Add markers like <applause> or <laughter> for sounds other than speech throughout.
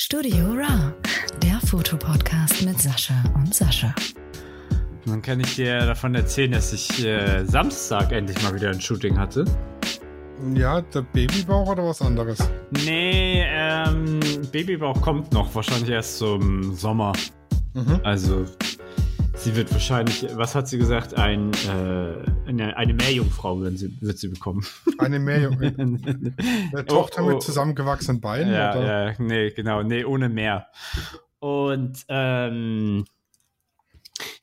Studio Ra, der Fotopodcast mit Sascha und Sascha. Dann kann ich dir davon erzählen, dass ich äh, Samstag endlich mal wieder ein Shooting hatte. Ja, der Babybauch oder was anderes? Nee, ähm, Babybauch kommt noch, wahrscheinlich erst zum Sommer. Mhm. Also, sie wird wahrscheinlich, was hat sie gesagt? Ein, äh, eine, eine Meerjungfrau wird sie, wird sie bekommen. <laughs> Eine Meerjungfrau. <laughs> Eine Tochter Oh, oh. mit zusammengewachsenen Beinen? ja, oder? ja, nee, genau, nee, ohne Meer. Und, ähm,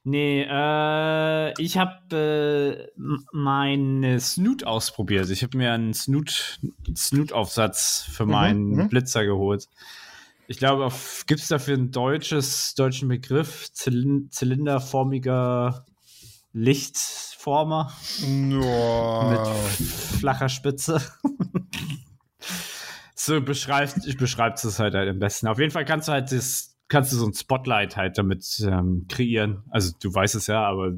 nee, äh, ich habe äh, meine Snoot ausprobiert. Ich habe mir einen Snoot, Snoot-Aufsatz für Mhm, meinen mhm. Blitzer geholt. Ich glaube, gibt es dafür einen deutsches, deutschen Begriff? Zylin zylinderformiger Lichtformer mit Nur. flacher Spitze. <laughs> so beschreibt, beschreibt es halt, halt am besten. Auf jeden Fall kannst du halt das, kannst du so ein Spotlight halt damit ähm, kreieren. Also du weißt es ja, aber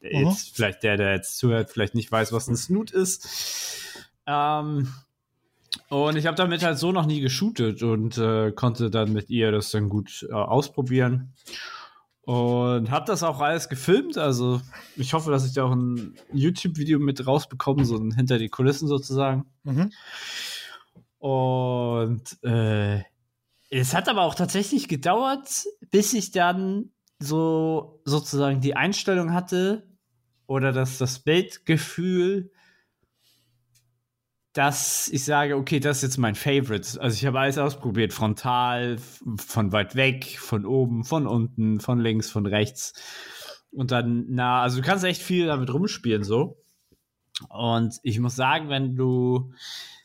jetzt vielleicht der, der jetzt zuhört, vielleicht nicht weiß, was ein Snoot ist. Ähm, und ich habe damit halt so noch nie geshootet und äh, konnte dann mit ihr das dann gut äh, ausprobieren. Und habe das auch alles gefilmt. Also ich hoffe, dass ich da auch ein YouTube-Video mit rausbekomme, so ein hinter die Kulissen sozusagen. Mhm. Und äh, es hat aber auch tatsächlich gedauert, bis ich dann so sozusagen die Einstellung hatte oder das, das Bildgefühl, dass ich sage, okay, das ist jetzt mein Favorite. Also ich habe alles ausprobiert, frontal, von weit weg, von oben, von unten, von links, von rechts. Und dann, na, also du kannst echt viel damit rumspielen so. Und ich muss sagen, wenn du,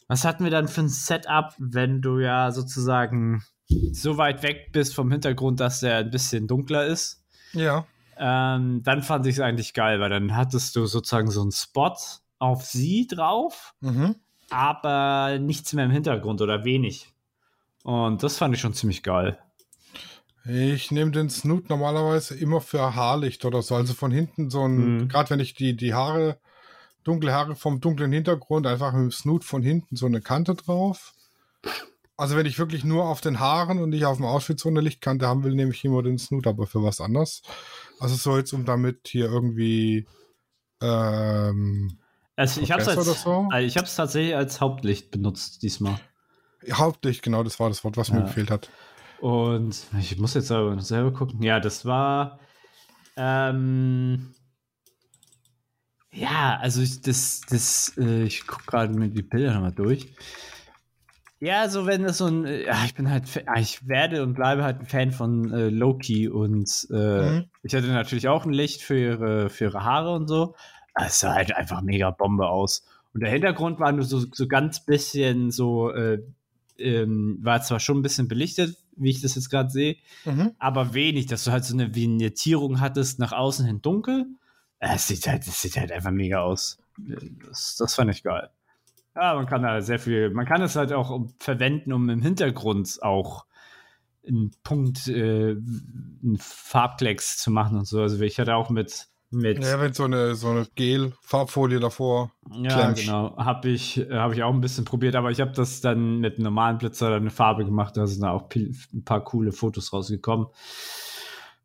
was hatten wir dann für ein Setup, wenn du ja sozusagen so weit weg bist vom Hintergrund, dass der ein bisschen dunkler ist? Ja. Ähm, dann fand ich es eigentlich geil, weil dann hattest du sozusagen so einen Spot auf sie drauf, Mhm. Aber nichts mehr im Hintergrund oder wenig. Und das fand ich schon ziemlich geil. Ich nehme den Snoot normalerweise immer für Haarlicht oder so. Also von hinten so ein, Mhm. gerade wenn ich die, die Haare, dunkle Haare vom dunklen Hintergrund, einfach mit dem Snoot von hinten so eine Kante drauf. Also wenn ich wirklich nur auf den Haaren und nicht auf dem Outfit so eine Lichtkante haben will, nehme ich immer den Snoot, aber für was anderes. Also so jetzt, um damit hier irgendwie ähm, Also ich habe es so? also tatsächlich als Hauptlicht benutzt diesmal. Hauptlicht, genau, das war das Wort, was mir Ja. gefehlt hat. Und ich muss jetzt noch selber gucken. Ja, das war. Ähm, ja, also ich, das, das, äh, ich gucke gerade mir die Bilder nochmal durch. Ja, so wenn das so ein, äh, ja, ich bin halt, ah, ich werde und bleibe halt ein Fan von äh, Loki und äh, Mhm. ich hatte natürlich auch ein Licht für ihre, für ihre Haare und so. Es sah halt einfach mega Bombe aus. Und der Hintergrund war nur so, so ganz bisschen so, äh, ähm, war zwar schon ein bisschen belichtet, wie ich das jetzt gerade sehe, Mhm. aber wenig, dass du halt so eine Vignettierung hattest, nach außen hin dunkel. Äh, Es sieht halt, es sieht halt einfach mega aus. Das, das fand ich geil. Ja, man kann da sehr viel, man kann es halt auch verwenden, um im Hintergrund auch einen Punkt, äh, einen Farbklecks zu machen und so. Also ich hatte auch mit, mit Ja, wenn so eine, so eine Gel-Farbfolie davor. ja, Klemsch. genau. Habe ich, äh, hab ich auch ein bisschen probiert, aber ich habe das dann mit einem normalen Blitzer dann eine Farbe gemacht. Da sind da auch ein paar coole Fotos rausgekommen.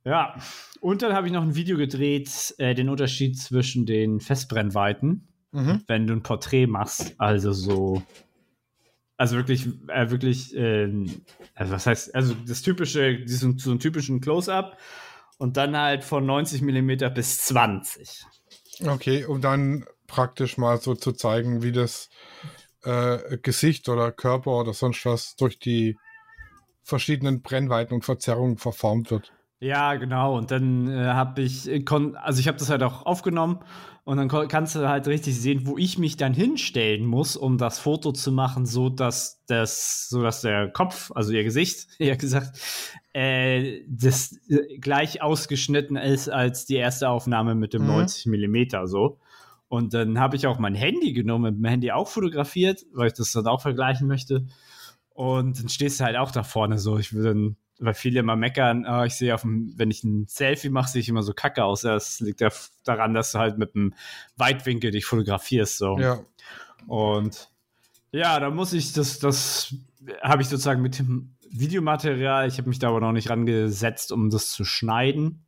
Ja, und dann habe ich noch ein Video gedreht, äh, den Unterschied zwischen den Festbrennweiten, Mhm. wenn du ein Porträt machst. Also so, also wirklich, äh, wirklich, ähm, also was heißt, also das typische, diesen so einen typischen Close-Up und dann halt von 90 Millimeter bis 20. Okay, um dann praktisch mal so zu zeigen, wie das äh, Gesicht oder Körper oder sonst was durch die verschiedenen Brennweiten und Verzerrungen verformt wird. Ja, genau. Und dann äh, habe ich, äh, also ich habe das halt auch aufgenommen und dann kannst du halt richtig sehen, wo ich mich dann hinstellen muss, um das Foto zu machen, so dass das, so dass der Kopf, also ihr Gesicht, <laughs> eher gesagt, äh, das äh, gleich ausgeschnitten ist als die erste Aufnahme mit dem Mhm. 90 Millimeter so. Und dann habe ich auch mein Handy genommen, mit dem Handy auch fotografiert, weil ich das dann auch vergleichen möchte. Und dann stehst du halt auch da vorne so. Ich will dann, weil viele immer meckern, ah, ich sehe auf dem, wenn ich ein Selfie mache, sehe ich immer so kacke aus. Das liegt ja daran, dass du halt mit einem Weitwinkel dich fotografierst. So. Ja, Und ja, da muss ich das, das habe ich sozusagen mit dem Videomaterial. Ich habe mich da aber noch nicht rangesetzt, um das zu schneiden.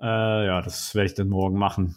Äh, ja, das werde ich dann morgen machen.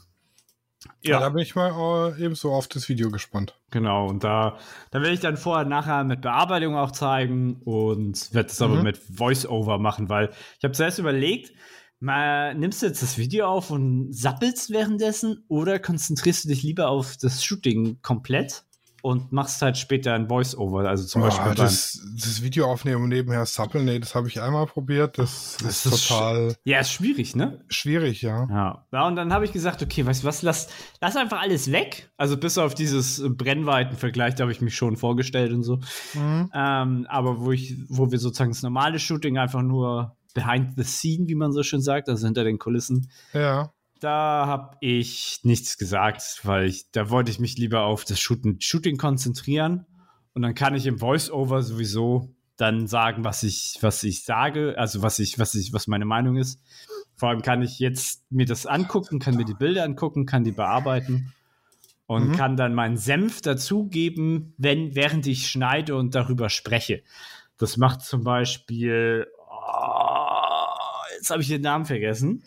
Ja, da bin ich mal äh, ebenso auf das Video gespannt. Genau, und da, da werde ich dann vorher nachher mit Bearbeitung auch zeigen und werde das mhm. aber mit Voice-Over machen, weil ich habe zuerst überlegt, mal nimmst du jetzt das Video auf und sappelst währenddessen oder konzentrierst du dich lieber auf das Shooting komplett? Und machst halt später ein Voice-Over. Also zum oh, Beispiel. Das, das Video aufnehmen und nebenher sappeln, nee, das habe ich einmal probiert. Das, das ist, ist total. Ja, ist schwierig, ne? Schwierig, ja. Ja, ja und dann habe ich gesagt, okay, weißt du was, lass, lass einfach alles weg. Also bis auf dieses Brennweitenvergleich, da habe ich mich schon vorgestellt und so. Mhm. Ähm, aber wo ich, wo wir sozusagen das normale Shooting einfach nur behind the scene, wie man so schön sagt, also hinter den Kulissen. Ja da habe ich nichts gesagt, weil ich, da wollte ich mich lieber auf das Shooting, Shooting konzentrieren. Und dann kann ich im Voice-Over sowieso dann sagen, was ich, was ich sage, also was ich, was ich, was meine Meinung ist. Vor allem kann ich jetzt mir das angucken, kann mir die Bilder angucken, kann die bearbeiten und mhm. kann dann meinen Senf dazugeben, wenn, während ich schneide und darüber spreche. Das macht zum Beispiel, oh, jetzt habe ich den Namen vergessen.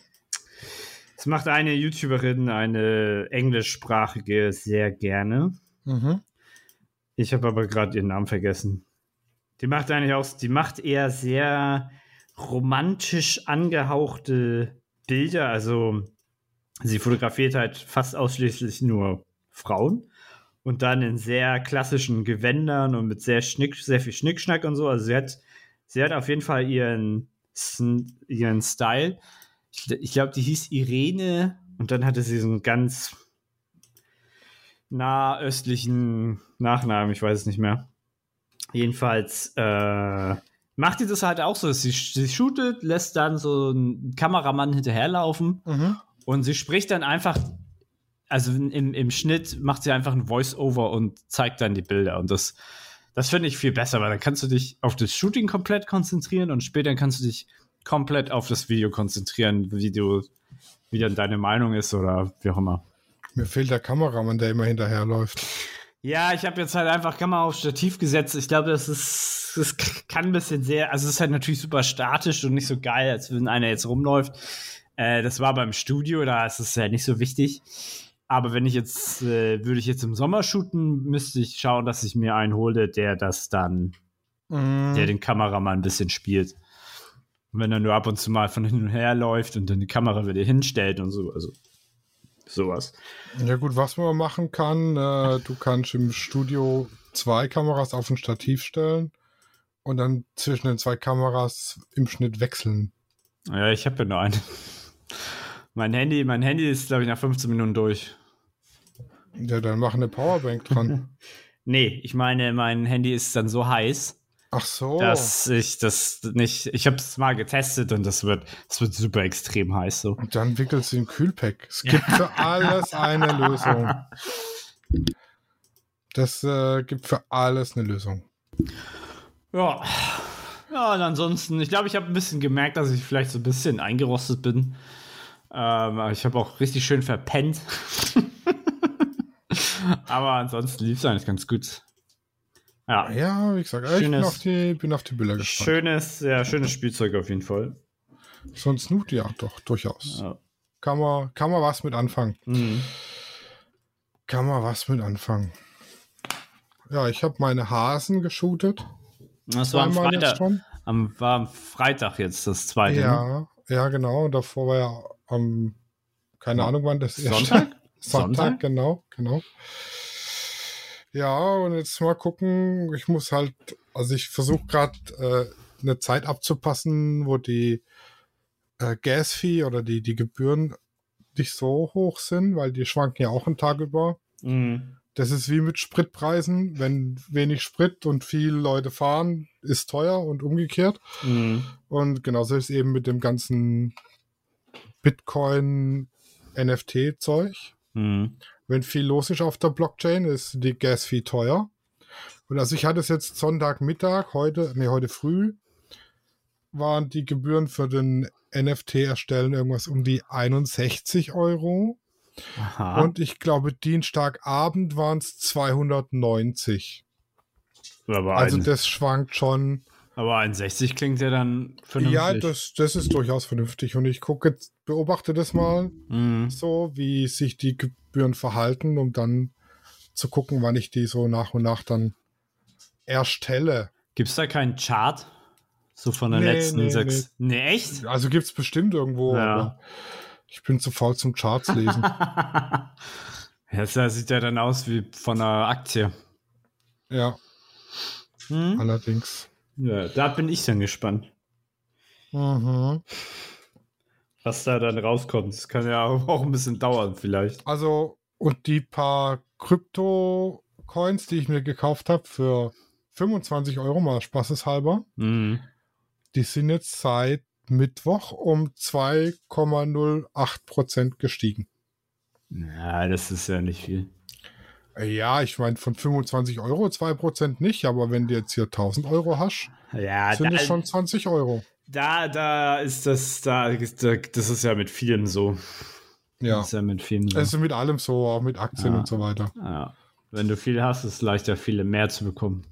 Das macht eine YouTuberin, eine englischsprachige, sehr gerne. Mhm. Ich habe aber gerade ihren Namen vergessen. Die macht eigentlich auch, die macht eher sehr romantisch angehauchte Bilder. Also sie fotografiert halt fast ausschließlich nur Frauen und dann in sehr klassischen Gewändern und mit sehr Schnick, sehr viel Schnickschnack und so. Also sie hat, sie hat auf jeden Fall ihren, ihren Style ich, ich glaube, die hieß Irene und dann hatte sie so einen ganz nahöstlichen Nachnamen, ich weiß es nicht mehr. Jedenfalls äh, macht die das halt auch so. Sie, sie shootet, lässt dann so einen Kameramann hinterherlaufen mhm. und sie spricht dann einfach, also im, im Schnitt macht sie einfach ein Voice-Over und zeigt dann die Bilder. Und das, das finde ich viel besser, weil dann kannst du dich auf das Shooting komplett konzentrieren und später kannst du dich komplett auf das Video konzentrieren, wie du, wie dann deine Meinung ist oder wie auch immer. Mir fehlt der Kameramann, der immer hinterherläuft. Ja, ich habe jetzt halt einfach Kamera auf Stativ gesetzt. Ich glaube, das ist, das kann ein bisschen sehr, also es ist halt natürlich super statisch und nicht so geil, als wenn einer jetzt rumläuft. Äh, das war beim Studio, da ist es ja nicht so wichtig. Aber wenn ich jetzt, äh, würde ich jetzt im Sommer shooten, müsste ich schauen, dass ich mir einen hole, der das dann, mm. der den Kameramann ein bisschen spielt. Und wenn er nur ab und zu mal von hin und her läuft und dann die Kamera wieder hinstellt und so, also sowas. Ja gut, was man machen kann, äh, du kannst im Studio zwei Kameras auf ein Stativ stellen und dann zwischen den zwei Kameras im Schnitt wechseln. Ja, ich habe ja nur eine. <laughs> mein Handy, mein Handy ist, glaube ich, nach 15 Minuten durch. Ja, dann mach eine Powerbank dran. <laughs> nee, ich meine, mein Handy ist dann so heiß, Ach so. Dass ich das nicht. Ich habe es mal getestet und das wird, das wird super extrem heiß so. Und dann wickelst du ein Kühlpack. Es gibt für alles eine Lösung. Das äh, gibt für alles eine Lösung. Ja. Ja, und ansonsten, ich glaube, ich habe ein bisschen gemerkt, dass ich vielleicht so ein bisschen eingerostet bin. Ähm, ich habe auch richtig schön verpennt. <laughs> aber ansonsten lief es eigentlich ganz gut. Ja, ja wie gesagt, schönes, ich bin auf, die, bin auf die Bilder gespannt. Schönes, ja, schönes Spielzeug auf jeden Fall. So ein Snoot, ja, doch, durchaus. Ja. Kann, man, kann man was mit anfangen. Mhm. Kann man was mit anfangen. Ja, ich habe meine Hasen geshootet. Das war am Freitag. Schon. Am, war am Freitag jetzt das zweite. Ja, ne? ja, genau. Davor war ja am, keine Ahnung wann das ist. Sonntag? <laughs> Sonntag, Sonntag, genau, genau. Ja, und jetzt mal gucken. Ich muss halt, also ich versuche gerade äh, eine Zeit abzupassen, wo die äh, Gas-Fee oder die, die Gebühren nicht so hoch sind, weil die schwanken ja auch einen Tag über. Mhm. Das ist wie mit Spritpreisen. Wenn wenig Sprit und viele Leute fahren, ist teuer und umgekehrt. Mhm. Und genauso ist eben mit dem ganzen Bitcoin NFT-Zeug. Mhm wenn viel los ist auf der Blockchain, ist die Gas Fee teuer. Und also ich hatte es jetzt Sonntagmittag, heute, nee, heute früh, waren die Gebühren für den NFT-Erstellen irgendwas um die 61 Euro. Aha. Und ich glaube, Dienstagabend waren es 290. Aber also das schwankt schon. Aber 61 klingt ja dann vernünftig. Ja, das, das ist durchaus vernünftig. Und ich gucke beobachte das mal Mhm. so, wie sich die Gebühren verhalten, um dann zu gucken, wann ich die so nach und nach dann erstelle. Gibt es da keinen Chart? So von den Nee, letzten nee, sechs. Nee, echt? Also gibt es bestimmt irgendwo, Ja. ich bin zu faul zum Charts lesen. <laughs> ja, das sieht ja dann aus wie von einer Aktie. ja, Hm? allerdings. Ja, da bin ich dann gespannt, Mhm. was da dann rauskommt. Das kann ja auch ein bisschen dauern, vielleicht. Also, und die paar Krypto-Coins, die ich mir gekauft habe für 25 Euro mal spaßeshalber, Mhm. die sind jetzt seit Mittwoch um 2,08 Prozent gestiegen. Ja, das ist ja nicht viel. Ja, ich meine, von 25 Euro 2 Prozent nicht, aber wenn du jetzt hier 1000 Euro hast, Ja, sind es schon 20 Euro. da, da ist das, da, da, das ist ja mit vielen so. Ja. Das ist ja mit vielen so. Es ist mit allem so, auch mit Aktien Ja. und so weiter. Ja. Wenn du viel hast, ist es leichter, viele mehr zu bekommen.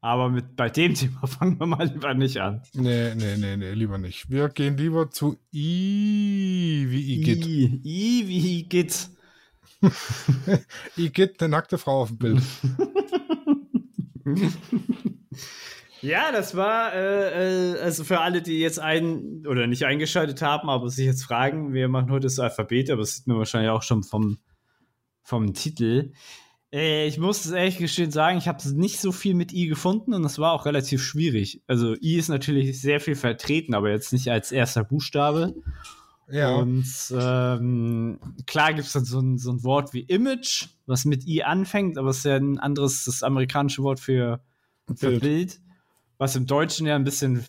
Aber mit, bei dem Thema <laughs> fangen wir mal lieber nicht an. Nee, nee, nee, nee, lieber nicht. Wir gehen lieber zu I wie. I, I wie geht. <laughs> Igitt, eine nackte Frau auf dem Bild. <laughs> Ja, das war, äh, äh, also für alle, die jetzt ein oder nicht eingeschaltet haben, aber sich jetzt fragen, wir machen heute das Alphabet, aber das sieht man wahrscheinlich auch schon vom, vom Titel. Äh, ich muss es ehrlich gestehen sagen, ich habe nicht so viel mit I gefunden und es war auch relativ schwierig. Also I ist natürlich sehr viel vertreten, aber jetzt nicht als erster Buchstabe. Ja. Und ähm, klar gibt es dann so ein, so ein Wort wie Image, was mit I anfängt, aber es ist ja ein anderes, das amerikanische Wort für, für Bild. Bild. was im Deutschen ja ein bisschen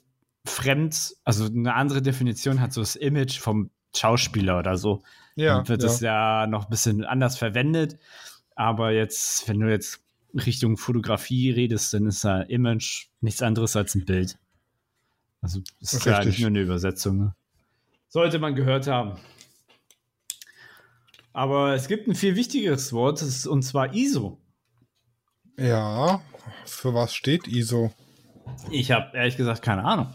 fremd, also eine andere Definition hat, so das Image vom Schauspieler oder so. ja, Dann wird ja. es ja noch ein bisschen anders verwendet. Aber jetzt, wenn du jetzt Richtung Fotografie redest, dann ist ja Image nichts anderes als ein Bild. Also es ist ja Richtig. nicht nur eine Übersetzung. Ne? Sollte man gehört haben. Aber es gibt ein viel wichtigeres Wort, und zwar ISO. ja, für was steht ISO? Ich habe ehrlich gesagt keine Ahnung.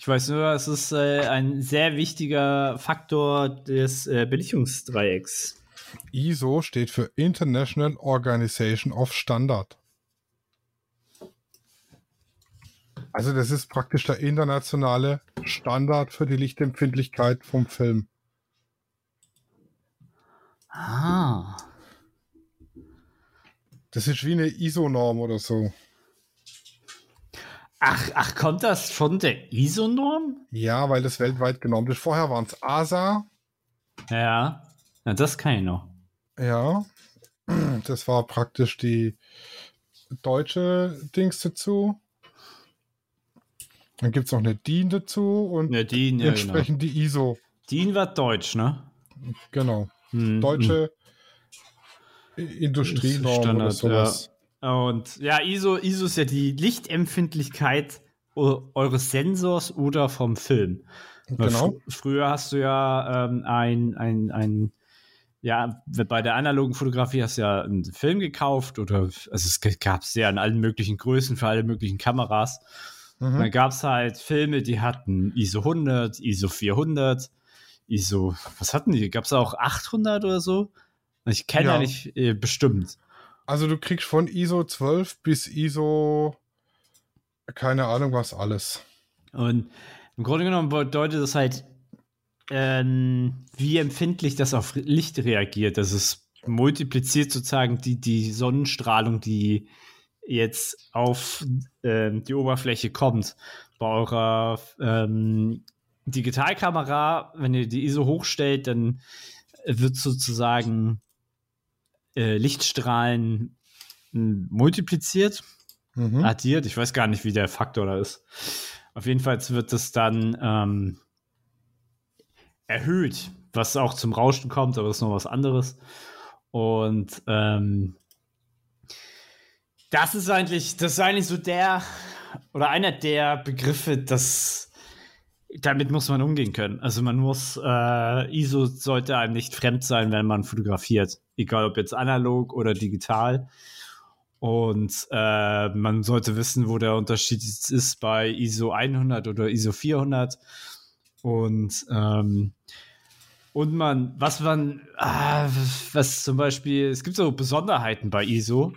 Ich weiß nur, es ist äh, ein sehr wichtiger Faktor des äh, Belichtungsdreiecks. ISO steht für International Organization of Standard. Also das ist praktisch der internationale Standard für die Lichtempfindlichkeit vom Film. Ah. Das ist wie eine ISO-Norm oder so. Ach, ach, kommt das von der ISO-Norm? Ja, weil das weltweit genommen ist. Vorher waren es ASA. Ja. Na, das kann ich noch. Ja, das war praktisch die deutsche Dings dazu. Dann gibt es noch eine DIN dazu und Ja, DIN, ja, genau. entsprechend die ISO. DIN war deutsch, ne? Genau. Hm, Deutsche Industrienorm oder sowas. Und ja, ISO, ISO ist ja die Lichtempfindlichkeit eu- eures Sensors oder vom Film. Genau. fr früher hast du ja ähm, ein, ein, ein, ja, bei der analogen Fotografie hast du ja einen Film gekauft oder, also es gab es ja in allen möglichen Größen für alle möglichen Kameras. Mhm. Dann gab es halt Filme, die hatten ISO 100, ISO 400, ISO, was hatten die? Gab es auch 800 oder so? Ich kenne ja. Ja. nicht äh, bestimmt. Also du kriegst von ISO 12 bis ISO keine Ahnung was alles. Und im Grunde genommen bedeutet das halt, ähm, wie empfindlich das auf Licht reagiert. Das ist multipliziert sozusagen die, die Sonnenstrahlung, die jetzt auf ähm, die Oberfläche kommt. Bei eurer ähm, Digitalkamera, wenn ihr die ISO hochstellt, dann wird sozusagen äh, Lichtstrahlen m, multipliziert Mhm. addiert. Ich weiß gar nicht, wie der Faktor da ist. Auf jeden Fall wird es dann ähm, erhöht, was auch zum Rauschen kommt, aber das ist noch was anderes. Und ähm, das ist eigentlich, das ist eigentlich so der oder einer der Begriffe, das damit muss man umgehen können. Also man muss, äh, ISO sollte einem nicht fremd sein, wenn man fotografiert. Egal ob jetzt analog oder digital. Und äh, man sollte wissen, wo der Unterschied ist bei ISO 100 oder ISO 400. Und, ähm, und man, was man, ah, was zum Beispiel, es gibt so Besonderheiten bei ISO.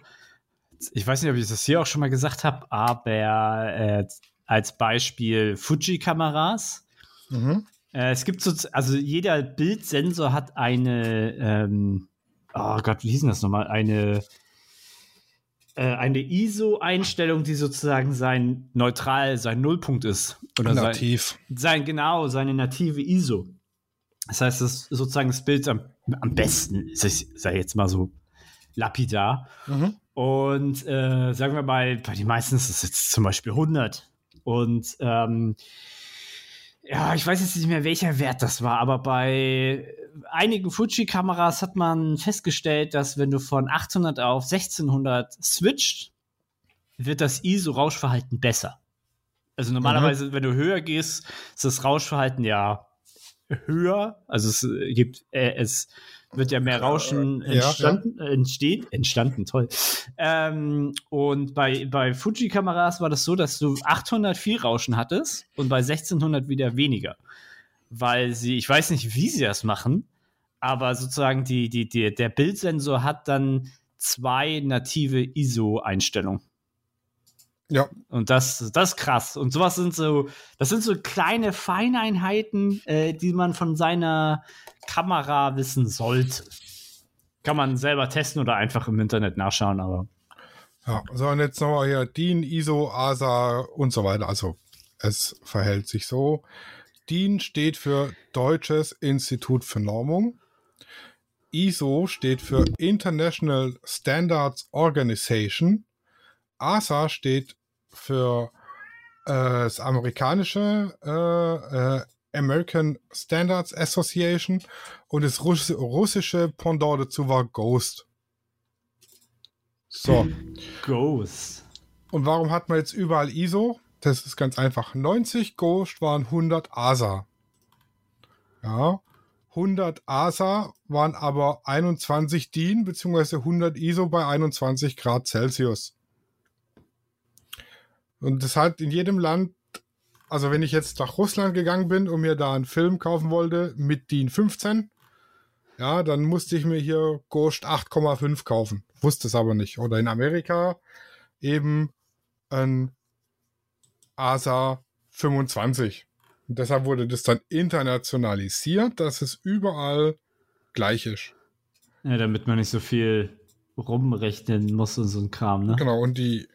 Ich weiß nicht, ob ich das hier auch schon mal gesagt habe, aber äh, als Beispiel Fuji-Kameras. Mhm. Äh, es gibt so, also jeder Bildsensor hat eine, ähm, oh Gott, wie hieß denn das nochmal? Eine, äh, eine ISO-Einstellung, die sozusagen sein neutral, sein Nullpunkt ist. Oder Nativ. Sein, sein, genau, seine native ISO. Das heißt, das ist sozusagen das Bild am, am besten, ich sage jetzt mal so lapidar. Mhm. Und äh, sagen wir mal, bei den meisten ist es jetzt zum Beispiel 100. Und ähm, ja, ich weiß jetzt nicht mehr, welcher Wert das war, aber bei einigen Fuji-Kameras hat man festgestellt, dass wenn du von 800 auf 1600 switcht, wird das ISO-Rauschverhalten besser. Also normalerweise, mhm. wenn du höher gehst, ist das Rauschverhalten ja höher. Also es gibt, äh, es wird ja mehr Rauschen entstanden, ja, ja. entsteht, entstanden, toll. Ähm, und bei, bei Fuji-Kameras war das so, dass du 800 viel Rauschen hattest und bei 1600 wieder weniger. Weil sie, ich weiß nicht, wie sie das machen, aber sozusagen die, die, die, der Bildsensor hat dann zwei native ISO-Einstellungen. Ja. Und das, das ist krass. Und sowas sind so, das sind so kleine Feineinheiten, äh, die man von seiner Kamera wissen sollte. Kann man selber testen oder einfach im Internet nachschauen, aber. Ja, so und jetzt nochmal hier DIN, ISO, ASA und so weiter. Also es verhält sich so. DIN steht für Deutsches Institut für Normung. ISO steht für International Standards Organization. ASA steht für äh, das amerikanische äh, äh, American Standards Association und das Russ russische Pendant dazu war Ghost. So. Ghost. Und warum hat man jetzt überall ISO? Das ist ganz einfach. 90 Ghost waren 100 ASA. Ja. 100 ASA waren aber 21 DIN bzw. 100 ISO bei 21 Grad Celsius. Und das hat in jedem Land, also wenn ich jetzt nach Russland gegangen bin und mir da einen Film kaufen wollte mit DIN 15, ja, dann musste ich mir hier Ghost 8,5 kaufen. Wusste es aber nicht. Oder in Amerika eben ein ASA 25. Und deshalb wurde das dann internationalisiert, dass es überall gleich ist. Ja, damit man nicht so viel rumrechnen muss und so ein Kram, ne? Genau, und die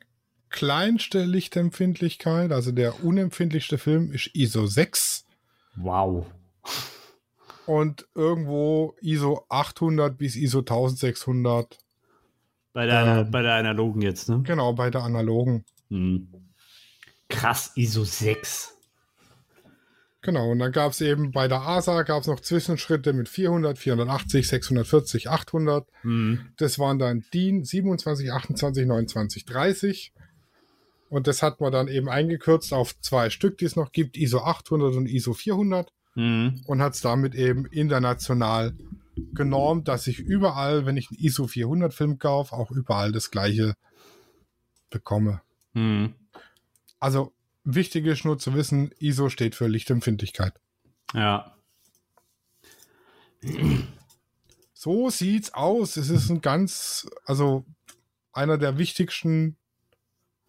kleinste Lichtempfindlichkeit, also der unempfindlichste Film, ist ISO 6. Wow. Und irgendwo ISO 800 bis ISO 1600. Bei der, ähm, bei der analogen jetzt, ne? Genau, bei der analogen. Hm. Krass, ISO 6. Genau, und dann gab es eben bei der ASA gab es noch Zwischenschritte mit 400, 480, 640, 800. Hm. Das waren dann DIN 27, 28, 29, 30. Und das hat man dann eben eingekürzt auf zwei Stück, die es noch gibt, ISO 800 und ISO 400. Mhm. Und hat es damit eben international genormt, dass ich überall, wenn ich einen ISO 400 Film kaufe, auch überall das gleiche bekomme. Mhm. Also wichtig ist nur zu wissen, ISO steht für Lichtempfindlichkeit. Ja. So sieht's aus. Es ist ein ganz, also einer der wichtigsten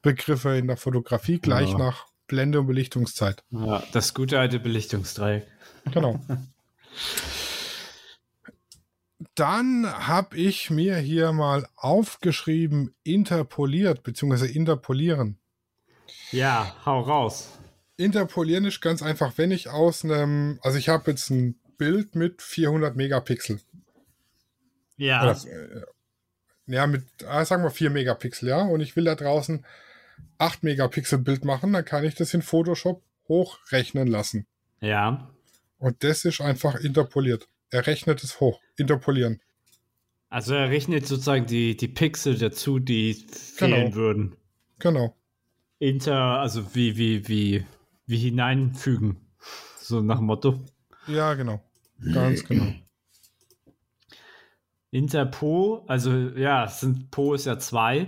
Begriffe in der Fotografie gleich ja. nach Blende und Belichtungszeit. Ja, das gute alte Belichtungsdreieck. Genau. <laughs> Dann habe ich mir hier mal aufgeschrieben, interpoliert bzw. interpolieren. Ja, hau raus. Interpolieren ist ganz einfach, wenn ich aus einem, also ich habe jetzt ein Bild mit 400 Megapixel. Ja. Oder, äh, ja, mit, ah, sagen wir 4 Megapixel, ja, und ich will da draußen 8 Megapixel Bild machen, dann kann ich das in Photoshop hochrechnen lassen. Ja. Und das ist einfach interpoliert. Er rechnet es hoch. Interpolieren. Also er rechnet sozusagen die, die Pixel dazu, die fehlen genau. würden. Genau. Inter, also wie, wie, wie, wie hineinfügen. So nach dem Motto. Ja, genau. Ganz genau. Interpo, also ja, sind Po ist ja zwei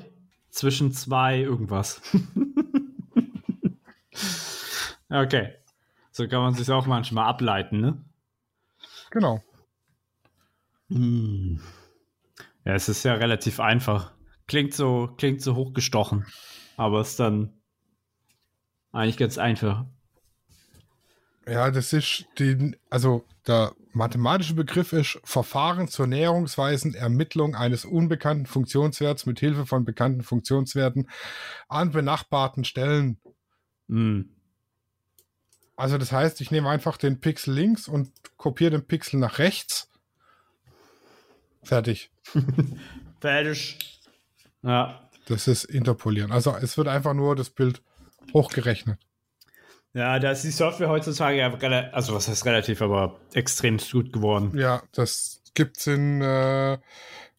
zwischen zwei irgendwas. <laughs> okay. So kann man sich auch manchmal ableiten, ne? Genau. Hm. Ja, es ist ja relativ einfach. Klingt so, klingt so hochgestochen, aber ist dann eigentlich ganz einfach. Ja, das ist die, also der mathematische Begriff ist Verfahren zur näherungsweisen Ermittlung eines unbekannten Funktionswerts mit Hilfe von bekannten Funktionswerten an benachbarten Stellen. Hm. Also das heißt, ich nehme einfach den Pixel links und kopiere den Pixel nach rechts. Fertig. <laughs> Fertig. Ja. Das ist interpolieren. Also es wird einfach nur das Bild hochgerechnet. Ja, da ist die Software heutzutage ja relativ, also was heißt relativ, aber extrem gut geworden. Ja, das gibt es in äh,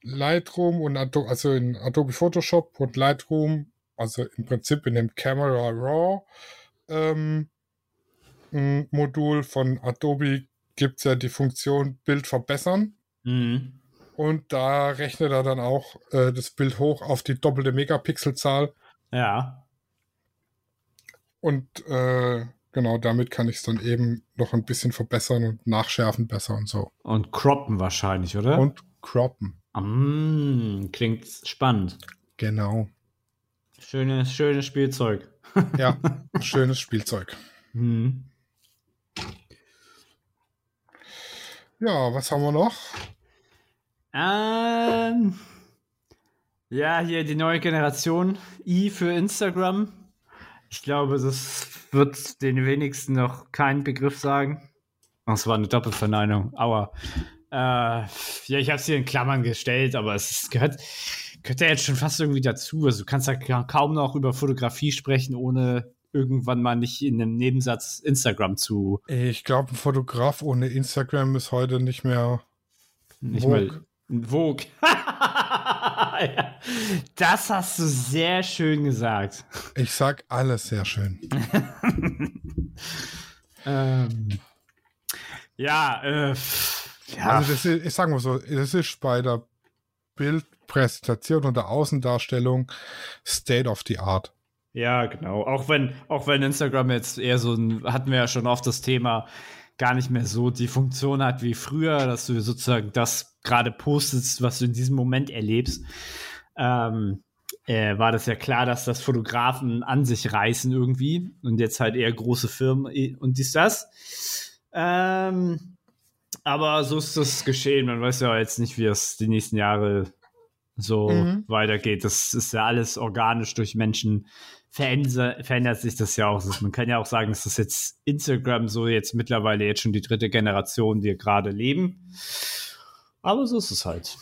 Lightroom und Ado also in Adobe Photoshop und Lightroom, also im Prinzip in dem Camera Raw ähm, Modul von Adobe gibt es ja die Funktion Bild verbessern. Mhm. Und da rechnet er dann auch äh, das Bild hoch auf die doppelte Megapixelzahl. Ja. Und äh, genau damit kann ich es dann eben noch ein bisschen verbessern und nachschärfen besser und so. Und croppen wahrscheinlich, oder? Und croppen. Mm, klingt spannend. Genau. Schönes, schönes Spielzeug. <laughs> Ja, schönes Spielzeug. Mhm. Ja, was haben wir noch? Ähm, ja, hier die neue Generation i für Instagram. Ich glaube, das wird den wenigsten noch keinen Begriff sagen. Das war eine Doppelverneinung. Aua. Äh, ja, ich habe es hier in Klammern gestellt, aber es gehört, gehört ja jetzt schon fast irgendwie dazu. Also du kannst ja kaum noch über Fotografie sprechen, ohne irgendwann mal nicht in einem Nebensatz Instagram zu. Ich glaube, ein Fotograf ohne Instagram ist heute nicht mehr nicht Vogue. Mehr Vogue. Ja, das hast du sehr schön gesagt. Ich sag alles sehr schön. <laughs> ähm, ja, äh, ja. Also das ist, ich sag mal so, das ist bei der Bildpräsentation und der Außendarstellung State of the Art. Ja, genau. Auch wenn, auch wenn Instagram jetzt eher so ein, hatten wir ja schon oft das Thema, gar nicht mehr so die Funktion hat wie früher, dass du sozusagen das gerade postest, was du in diesem Moment erlebst. Ähm, äh, war das ja klar, dass das Fotografen an sich reißen irgendwie und jetzt halt eher große Firmen und dies, das. Ähm, aber so ist das geschehen. Man weiß ja jetzt nicht, wie es die nächsten Jahre so mhm. weitergeht. Das ist ja alles organisch durch Menschen verändert, verändert sich das ja auch. Man kann ja auch sagen, dass das jetzt Instagram so jetzt mittlerweile jetzt schon die dritte Generation, die gerade leben. Aber so ist es halt.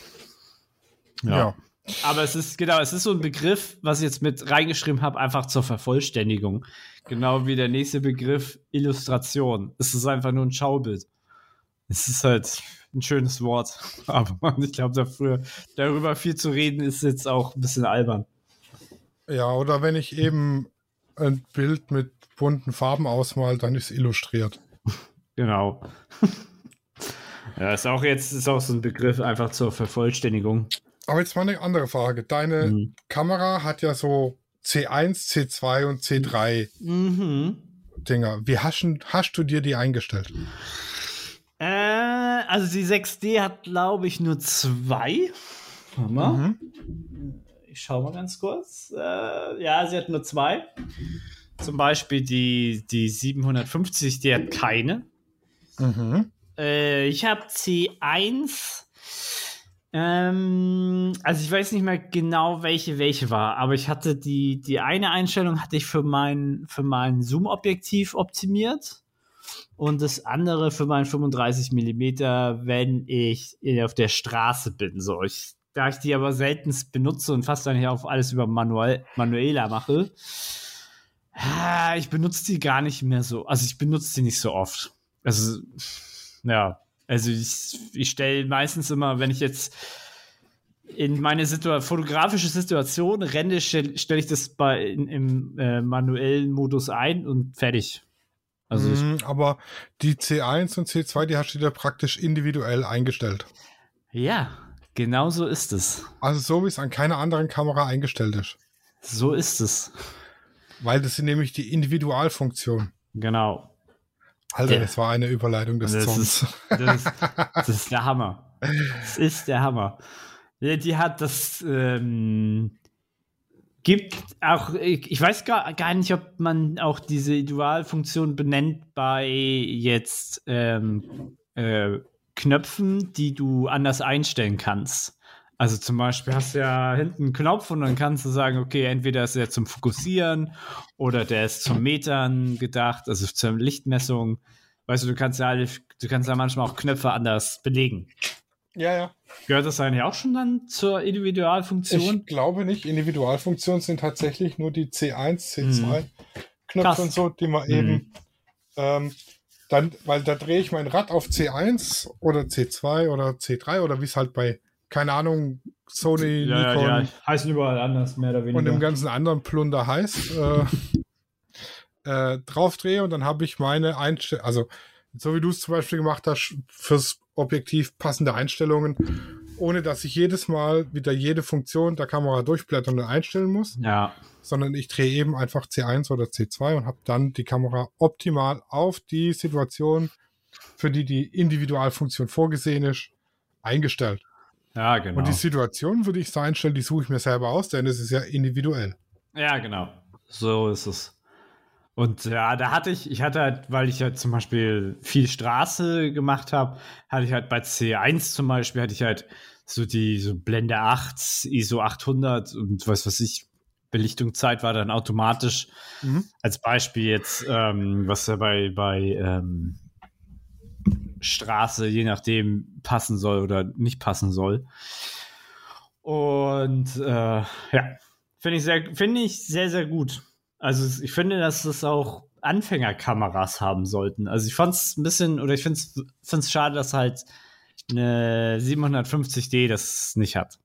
Ja. ja. Aber es ist, genau, es ist so ein Begriff, was ich jetzt mit reingeschrieben habe, einfach zur Vervollständigung. Genau wie der nächste Begriff Illustration. Es ist einfach nur ein Schaubild. Es ist halt ein schönes Wort. <laughs> Aber ich glaube, dafür, darüber viel zu reden, ist jetzt auch ein bisschen albern. Ja, oder wenn ich eben ein Bild mit bunten Farben ausmal, dann ist illustriert. Genau. <laughs> ja, ist auch jetzt ist auch so ein Begriff einfach zur Vervollständigung. Aber jetzt mal eine andere Frage. Deine mhm. Kamera hat ja so C1, C2 und C3 mhm. Dinger. Wie hast, hast du dir die eingestellt? Äh, also die 6D hat, glaube ich, nur zwei. Hammer. Mhm. Ich schaue mal ganz kurz. Äh, ja, sie hat nur zwei. Zum Beispiel die, die 750, die hat keine. Mhm. Äh, ich habe C1. Ähm, also ich weiß nicht mehr genau, welche welche war, aber ich hatte die, die eine Einstellung hatte ich für mein, für mein Zoom-Objektiv optimiert und das andere für mein 35 mm, wenn ich auf der Straße bin. So, ich da ich die aber selten benutze und fast eigentlich auch alles über Manuel, Manuela mache, ich benutze die gar nicht mehr so. Also ich benutze die nicht so oft. Also, ja, also ich, ich stelle meistens immer, wenn ich jetzt in meine Situa fotografische Situation renne, stelle stell ich das bei, in, im äh, manuellen Modus ein und fertig. Also mm, aber die C1 und C2, die hast du dir praktisch individuell eingestellt. Ja, Genau so ist es. Also so wie es an keiner anderen Kamera eingestellt ist. So ist es. Weil das sind nämlich die Individualfunktionen. Genau. Alter, Ja. das war eine Überleitung des Das ist, das, ist, das ist der Hammer. Das ist der Hammer. Ja, die hat das. Ähm, gibt auch. Ich, weiß gar, gar nicht, ob man auch diese Individualfunktion benennt bei jetzt ähm, äh, Knöpfen, die du anders einstellen kannst. Also zum Beispiel hast du ja hinten einen Knopf und dann kannst du sagen, okay, entweder ist er zum Fokussieren oder der ist zum Metern gedacht, also zur Lichtmessung. Weißt du, du kannst ja alle, du kannst ja manchmal auch Knöpfe anders belegen. ja, ja. Gehört das eigentlich auch schon dann zur Individualfunktion? Ich glaube nicht. Individualfunktionen sind tatsächlich nur die C1, C2 Hm. Knöpfe Krass. und so, die man eben ähm, dann, weil da drehe ich mein Rad auf C1 oder C2 oder C3 oder wie es halt bei, keine Ahnung, Sony, ja, Nikon ja, ja, heißen überall anders, mehr oder weniger. und dem ganzen anderen Plunder heißt, äh, <laughs> äh, draufdrehe und dann habe ich meine Einstellung, also so wie du es zum Beispiel gemacht hast, fürs Objektiv passende Einstellungen, ohne dass ich jedes Mal wieder jede Funktion der Kamera durchblättern und einstellen muss, ja, sondern ich drehe eben einfach C1 oder C2 und habe dann die Kamera optimal auf die Situation, für die die Individualfunktion vorgesehen ist, eingestellt. ja, genau. Und die Situation würde ich so einstellen, die suche ich mir selber aus, denn es ist ja individuell. Ja, genau. So ist es. Und ja, da hatte ich, ich hatte halt, weil ich halt zum Beispiel viel Straße gemacht habe, hatte ich halt bei C1 zum Beispiel, hatte ich halt so die so Blende 8, ISO 800 und was weiß ich, Belichtungszeit war dann automatisch. Mhm. Als Beispiel jetzt, ähm, was ja bei, bei ähm, Straße, je nachdem, passen soll oder nicht passen soll. Und äh, ja, finde ich, sehr, finde ich sehr, sehr gut. Also es- ich finde, dass das auch Anfängerkameras haben sollten. Also ich fand es ein bisschen, oder ich finde es schade, dass halt eine 750D das nicht hat.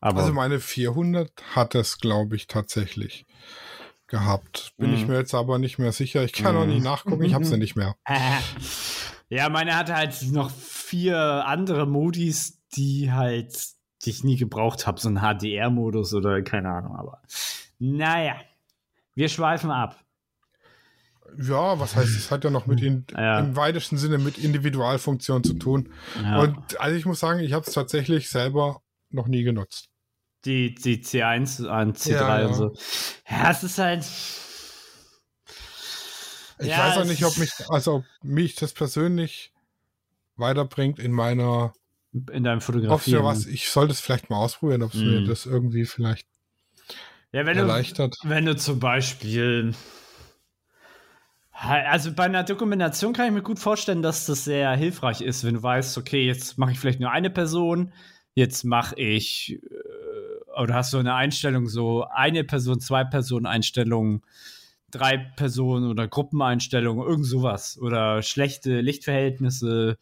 Aber Also meine 400 hat es, glaube ich, tatsächlich gehabt. Bin Mhm. ich mir jetzt aber nicht mehr sicher. Ich kann auch Mhm. nicht nachgucken, ich habe sie nicht mehr. <laughs> ja, meine hatte halt noch vier andere Modis, die halt, die ich nie gebraucht habe, so ein HDR-Modus oder keine Ahnung, aber naja, wir schweifen ab. Ja, was heißt, es hat ja noch mit in, Ja. im weitesten Sinne mit Individualfunktion zu tun. Ja. Und also ich muss sagen, ich habe es tatsächlich selber noch nie genutzt. die, die C1 an C3 Ja, und so. Ja, es ist halt. Ich weiß auch nicht, ob mich, also ob mich das persönlich weiterbringt in meiner, in deinem was, ich sollte es vielleicht mal ausprobieren, ob es mir Mhm. das irgendwie vielleicht ja, wenn du, erleichtert. wenn du zum Beispiel. Also bei einer Dokumentation kann ich mir gut vorstellen, dass das sehr hilfreich ist, wenn du weißt, okay, jetzt mache ich vielleicht nur eine Person, jetzt mache ich, äh, oder hast du eine Einstellung, so eine Person, zwei Personen Einstellungen, drei Personen oder Gruppeneinstellungen, irgend sowas. Oder schlechte Lichtverhältnisse,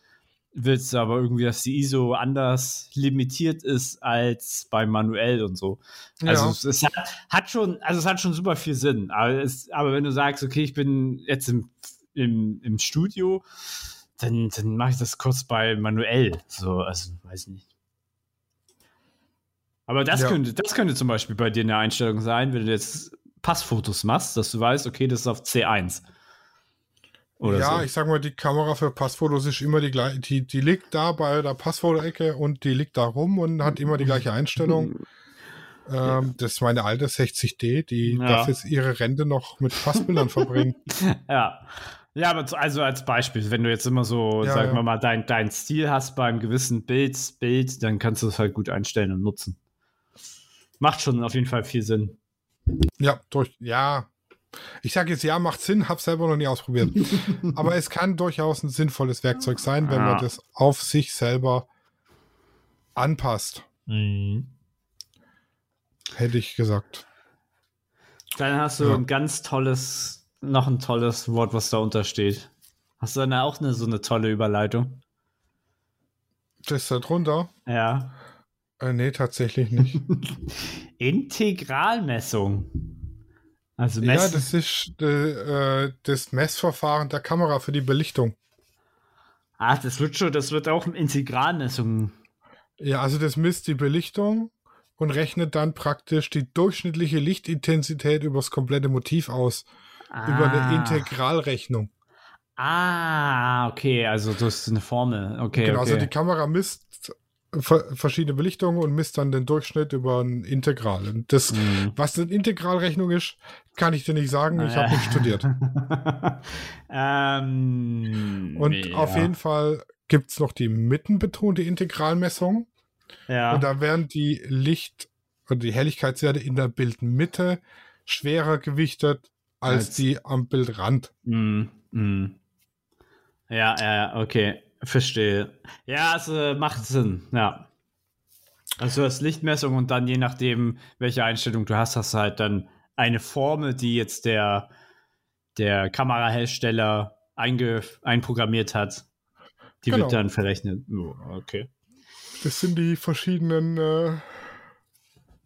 willst du aber irgendwie, dass die ISO anders limitiert ist als bei manuell und so. Also Ja. es, es hat, hat schon, also es hat schon super viel Sinn. Aber, es, aber wenn du sagst, okay, ich bin jetzt im, im, im Studio, dann, dann mache ich das kurz bei manuell. So, also weiß nicht. Aber das Ja. könnte, das könnte zum Beispiel bei dir eine Einstellung sein, wenn du jetzt Passfotos machst, dass du weißt, okay, das ist auf C1. Oder ja, so. ich sag mal, die Kamera für Passfotos ist immer die gleiche. Die, die liegt da bei der Passfoto-Ecke und die liegt da rum und hat immer die gleiche Einstellung. <laughs> Ähm, das ist meine alte 60D, die Ja. darf jetzt ihre Rente noch mit Passbildern <laughs> verbringen. Ja. Ja, aber also als Beispiel, wenn du jetzt immer so, Ja, sagen ja. wir mal, dein, dein Stil hast beim gewissen Bild, Bild, dann kannst du es halt gut einstellen und nutzen. Macht schon auf jeden Fall viel Sinn. Ja, durch, ja. Ich sage jetzt ja, macht Sinn, habe selber noch nie ausprobiert. <laughs> Aber es kann durchaus ein sinnvolles Werkzeug sein, wenn Ja. man das auf sich selber anpasst, hätte ich gesagt. Dann hast du Ja. ein ganz tolles, noch ein tolles Wort, was da untersteht. Hast du dann auch eine, so eine tolle Überleitung? Das da drunter? Ja. Äh, nee, tatsächlich nicht. <laughs> Integralmessung. Also ja, Messen. das ist äh, das Messverfahren der Kamera für die Belichtung. Ach, das wird schon, das wird auch Integralmessung. Ja, also das misst die Belichtung und rechnet dann praktisch die durchschnittliche Lichtintensität übers komplette Motiv aus. Ah. Über eine Integralrechnung. Ah, okay, also das ist eine Formel. Okay, genau, also okay. also die Kamera misst verschiedene Belichtungen und misst dann den Durchschnitt über ein Integral. Und das, mhm. was eine Integralrechnung ist, kann ich dir nicht sagen. Ich habe nicht studiert. <laughs> ähm, und ja. auf jeden Fall gibt es noch die mittenbetonte Integralmessung. Ja. Und da werden die Licht- oder die Helligkeitswerte in der Bildmitte schwerer gewichtet als, als die am Bildrand. Mm, mm. Ja, ja, okay. Verstehe. Ja, es äh, macht Sinn, ja. Also du hast Lichtmessung und dann je nachdem, welche Einstellung du hast, hast du halt dann eine Formel, die jetzt der, der Kamerahersteller einge, einprogrammiert hat. Die genau. wird dann verrechnet. Oh, okay. Das sind die verschiedenen äh,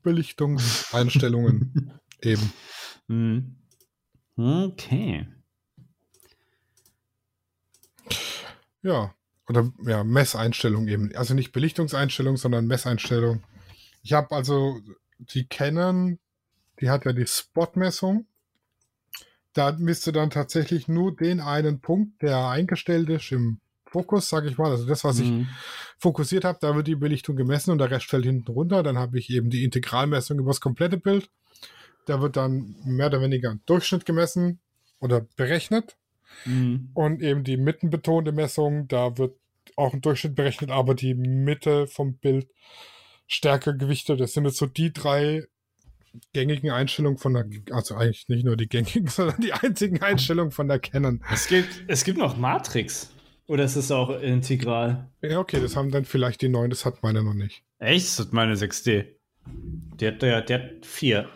Belichtungseinstellungen <laughs> eben. Hm. Okay. Ja, oder ja, Messeinstellung eben. Also nicht Belichtungseinstellung, sondern Messeinstellung. Ich habe also die Canon, die hat ja die Spot-Messung. Da misst du dann tatsächlich nur den einen Punkt, der eingestellt ist im Fokus, sage ich mal. Also das, was mhm. ich fokussiert habe, da wird die Belichtung gemessen und der Rest fällt hinten runter. Dann habe ich eben die Integralmessung über das komplette Bild. Da wird dann mehr oder weniger Durchschnitt gemessen oder berechnet. Mhm. Und eben die mittenbetonte Messung, da wird auch ein Durchschnitt berechnet, aber die Mitte vom Bild stärker gewichtet. Das sind jetzt so die drei gängigen Einstellungen von der, also eigentlich nicht nur die gängigen, <laughs> sondern die einzigen Einstellungen von der Canon. Es gibt, es gibt noch Matrix. Oder ist es auch integral? Ja, okay, das haben dann vielleicht die neuen, das hat meine noch nicht. Echt? Das hat meine 6D. Der hat, der, der hat 4.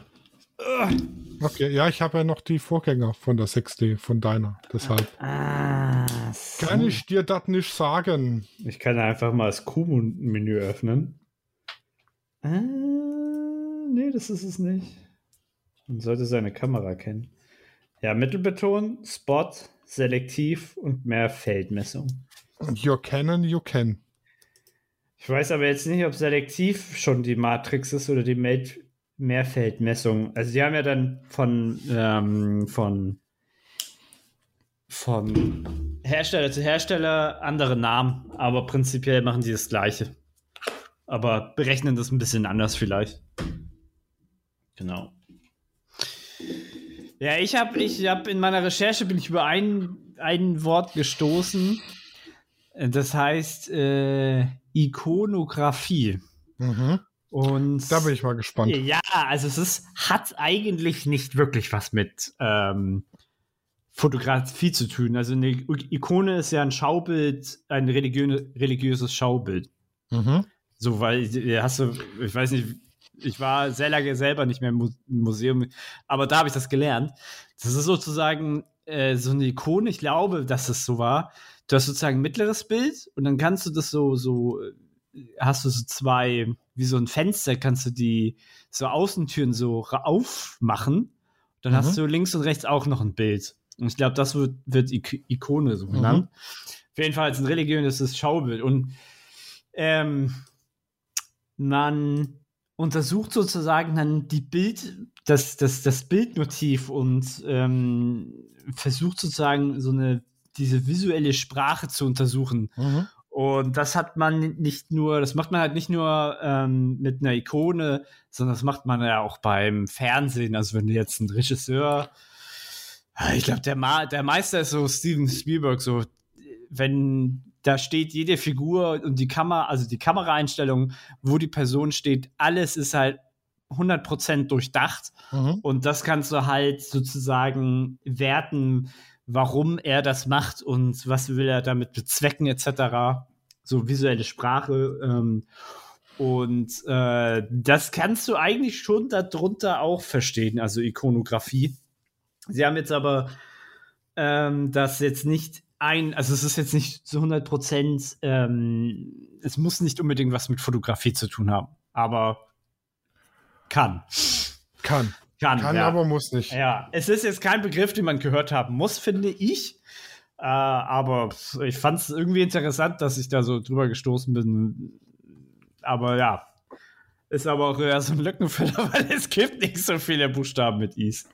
Okay, ja, ich habe ja noch die Vorgänger von der 6D, von deiner. Deshalb. Ah, so. Kann ich dir das nicht sagen? Ich kann einfach mal das Q-Menü öffnen. Ah, nee, das ist es nicht. Man sollte seine Kamera kennen. Ja, Mittelbeton, Spot, Selektiv und mehr Feldmessung. You can, you can. Ich weiß aber jetzt nicht, ob Selektiv schon die Matrix ist oder die Meld Mehrfeldmessung. Also sie haben ja dann von, ähm, von, von Hersteller zu Hersteller andere Namen, aber prinzipiell machen sie das gleiche. Aber berechnen das ein bisschen anders vielleicht. Genau. Ja, ich habe ich hab in meiner Recherche bin ich über ein, ein Wort gestoßen. Das heißt äh, Ikonografie. Mhm. Und da bin ich mal gespannt. Ja, also es ist, hat eigentlich nicht wirklich was mit ähm, Fotografie zu tun. Also eine Ikone ist ja ein Schaubild, ein religiö religiöses Schaubild. Mhm. So, weil hast du, ich weiß nicht, ich war sehr lange selber nicht mehr im Museum, aber da habe ich das gelernt. Das ist sozusagen äh, so eine Ikone, ich glaube, dass es so war. Du hast sozusagen ein mittleres Bild und dann kannst du das so, so, hast du so zwei wie so ein Fenster kannst du die so Außentüren so aufmachen. Dann mhm. hast du links und rechts auch noch ein Bild. Und ich glaube, das wird, wird Ik Ikone so genannt. Mhm. Auf jeden Fall als ein religiöses Schaubild. Und ähm, man untersucht sozusagen dann die Bild, das, das, das Bildmotiv und ähm, versucht sozusagen so eine diese visuelle Sprache zu untersuchen. Mhm. Und das hat man nicht nur, das macht man halt nicht nur ähm, mit einer Ikone, sondern das macht man ja auch beim Fernsehen. Also wenn du jetzt ein Regisseur, ich glaube, der, Ma der Meister ist so Steven Spielberg, so wenn da steht jede Figur und die Kamera, also die Kameraeinstellung, wo die Person steht, alles ist halt 100% durchdacht. Mhm. Und das kannst du halt sozusagen werten, warum er das macht und was will er damit bezwecken, etc. So visuelle Sprache. Ähm, und äh, das kannst du eigentlich schon darunter auch verstehen, also Ikonografie. Sie haben jetzt aber ähm, das jetzt nicht ein, also es ist jetzt nicht zu 100 Prozent, ähm, es muss nicht unbedingt was mit Fotografie zu tun haben, aber kann. Kann. Kann, Kann ja. aber muss nicht. Ja, es ist jetzt kein Begriff, den man gehört haben muss, finde ich. Äh, aber ich fand es irgendwie interessant, dass ich da so drüber gestoßen bin. Aber ja, ist aber auch eher so ein Lückenfüller, <laughs> weil es gibt nicht so viele Buchstaben mit Is.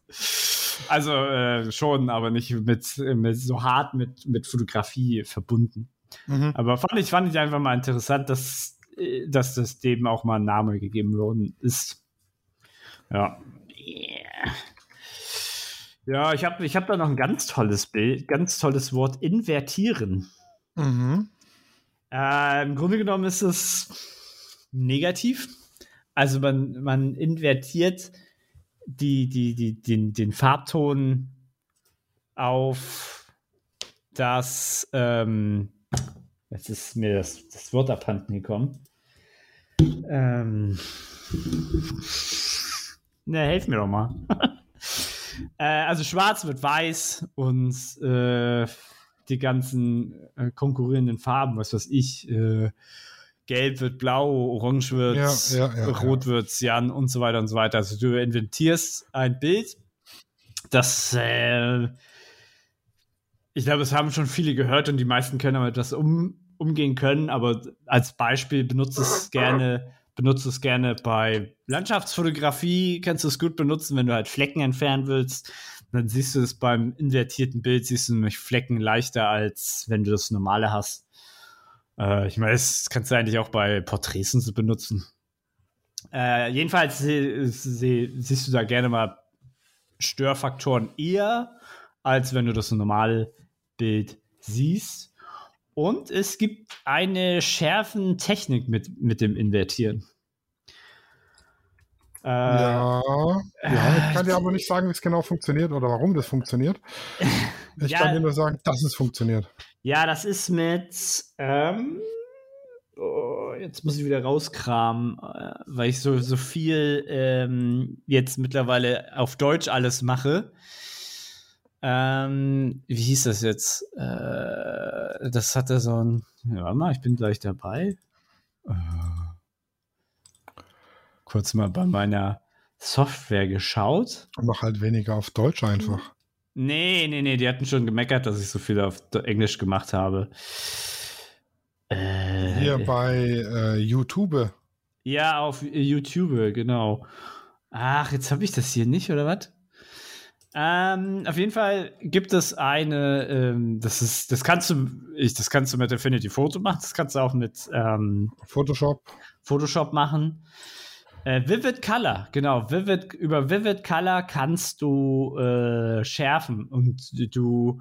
Also äh, schon, aber nicht mit, mit so hart mit, mit Fotografie verbunden. Mhm. Aber fand ich, fand ich einfach mal interessant, dass, äh, dass das dem auch mal ein Name gegeben worden ist. Ja. Ja, ich habe ich hab da noch ein ganz tolles Bild, ganz tolles Wort, invertieren. Mhm. Äh, Im Grunde genommen ist es negativ. Also man, man invertiert die, die, die, den, den Farbton auf das, ähm, jetzt ist mir das, das Wort abhanden gekommen. Ähm, ne, helf mir doch mal. <laughs> äh, also schwarz wird weiß und äh, die ganzen äh, konkurrierenden Farben, was weiß ich, äh, gelb wird blau, orange wird ja, ja, ja, rot wird cyan und so weiter und so weiter. Also du inventierst ein Bild, das äh, ich glaube, es haben schon viele gehört und die meisten können damit das um, umgehen können, aber als Beispiel benutze es gerne, benutze es gerne bei Landschaftsfotografie, kannst du es gut benutzen, wenn du halt Flecken entfernen willst. Dann siehst du es beim invertierten Bild, siehst du nämlich Flecken leichter, als wenn du das normale hast. Äh, ich meine, das kannst du eigentlich auch bei Porträts benutzen. Äh, jedenfalls sie, sie, siehst du da gerne mal Störfaktoren eher, als wenn du das normale Bild siehst. Und es gibt eine schärfen Technik mit, mit dem Invertieren. Äh, ja, ja, ich kann dir aber nicht sagen, wie es genau funktioniert oder warum das funktioniert. Ich ja, kann dir nur sagen, dass es funktioniert. Ja, das ist mit. Ähm, oh, jetzt muss ich wieder rauskramen, äh, weil ich so, so viel ähm, jetzt mittlerweile auf Deutsch alles mache. Ähm, wie hieß das jetzt? Äh, das hatte so ein. Ja, warte mal, ich bin gleich dabei. Äh, kurz mal bei meiner Software geschaut. Mach halt weniger auf Deutsch einfach. Nee, nee, nee, die hatten schon gemeckert, dass ich so viel auf Englisch gemacht habe. Äh, Hier bei äh, YouTube. Ja, auf YouTube, genau. Ach, jetzt habe ich das hier nicht, oder was? Ähm, auf jeden Fall gibt es eine, ähm, das ist, das kannst du, ich, das kannst du mit Affinity Photo machen, das kannst du auch mit ähm, Photoshop. Photoshop machen. Äh, Vivid Color, genau. Vivid, über Vivid Color kannst du äh, schärfen und du,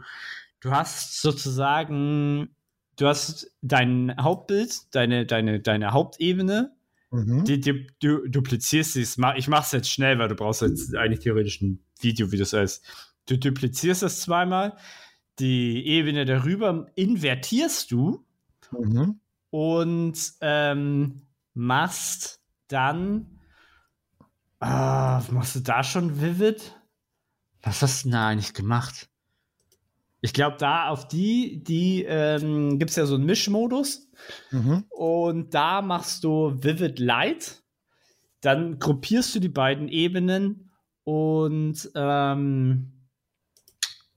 du hast sozusagen, du hast dein Hauptbild, deine, deine, deine Hauptebene, mhm. die, die, du duplizierst es. Ich mache es jetzt schnell, weil du brauchst jetzt eigentlich theoretisch ein Video, wie das heißt. Du duplizierst es zweimal, die Ebene darüber invertierst du mhm. und ähm, machst dann Ah, machst du da schon Vivid? Was hast du denn da eigentlich gemacht? Ich glaube, da auf die, die ähm, gibt es ja so einen Mischmodus. Mhm. Und da machst du Vivid Light. Dann gruppierst du die beiden Ebenen und ähm,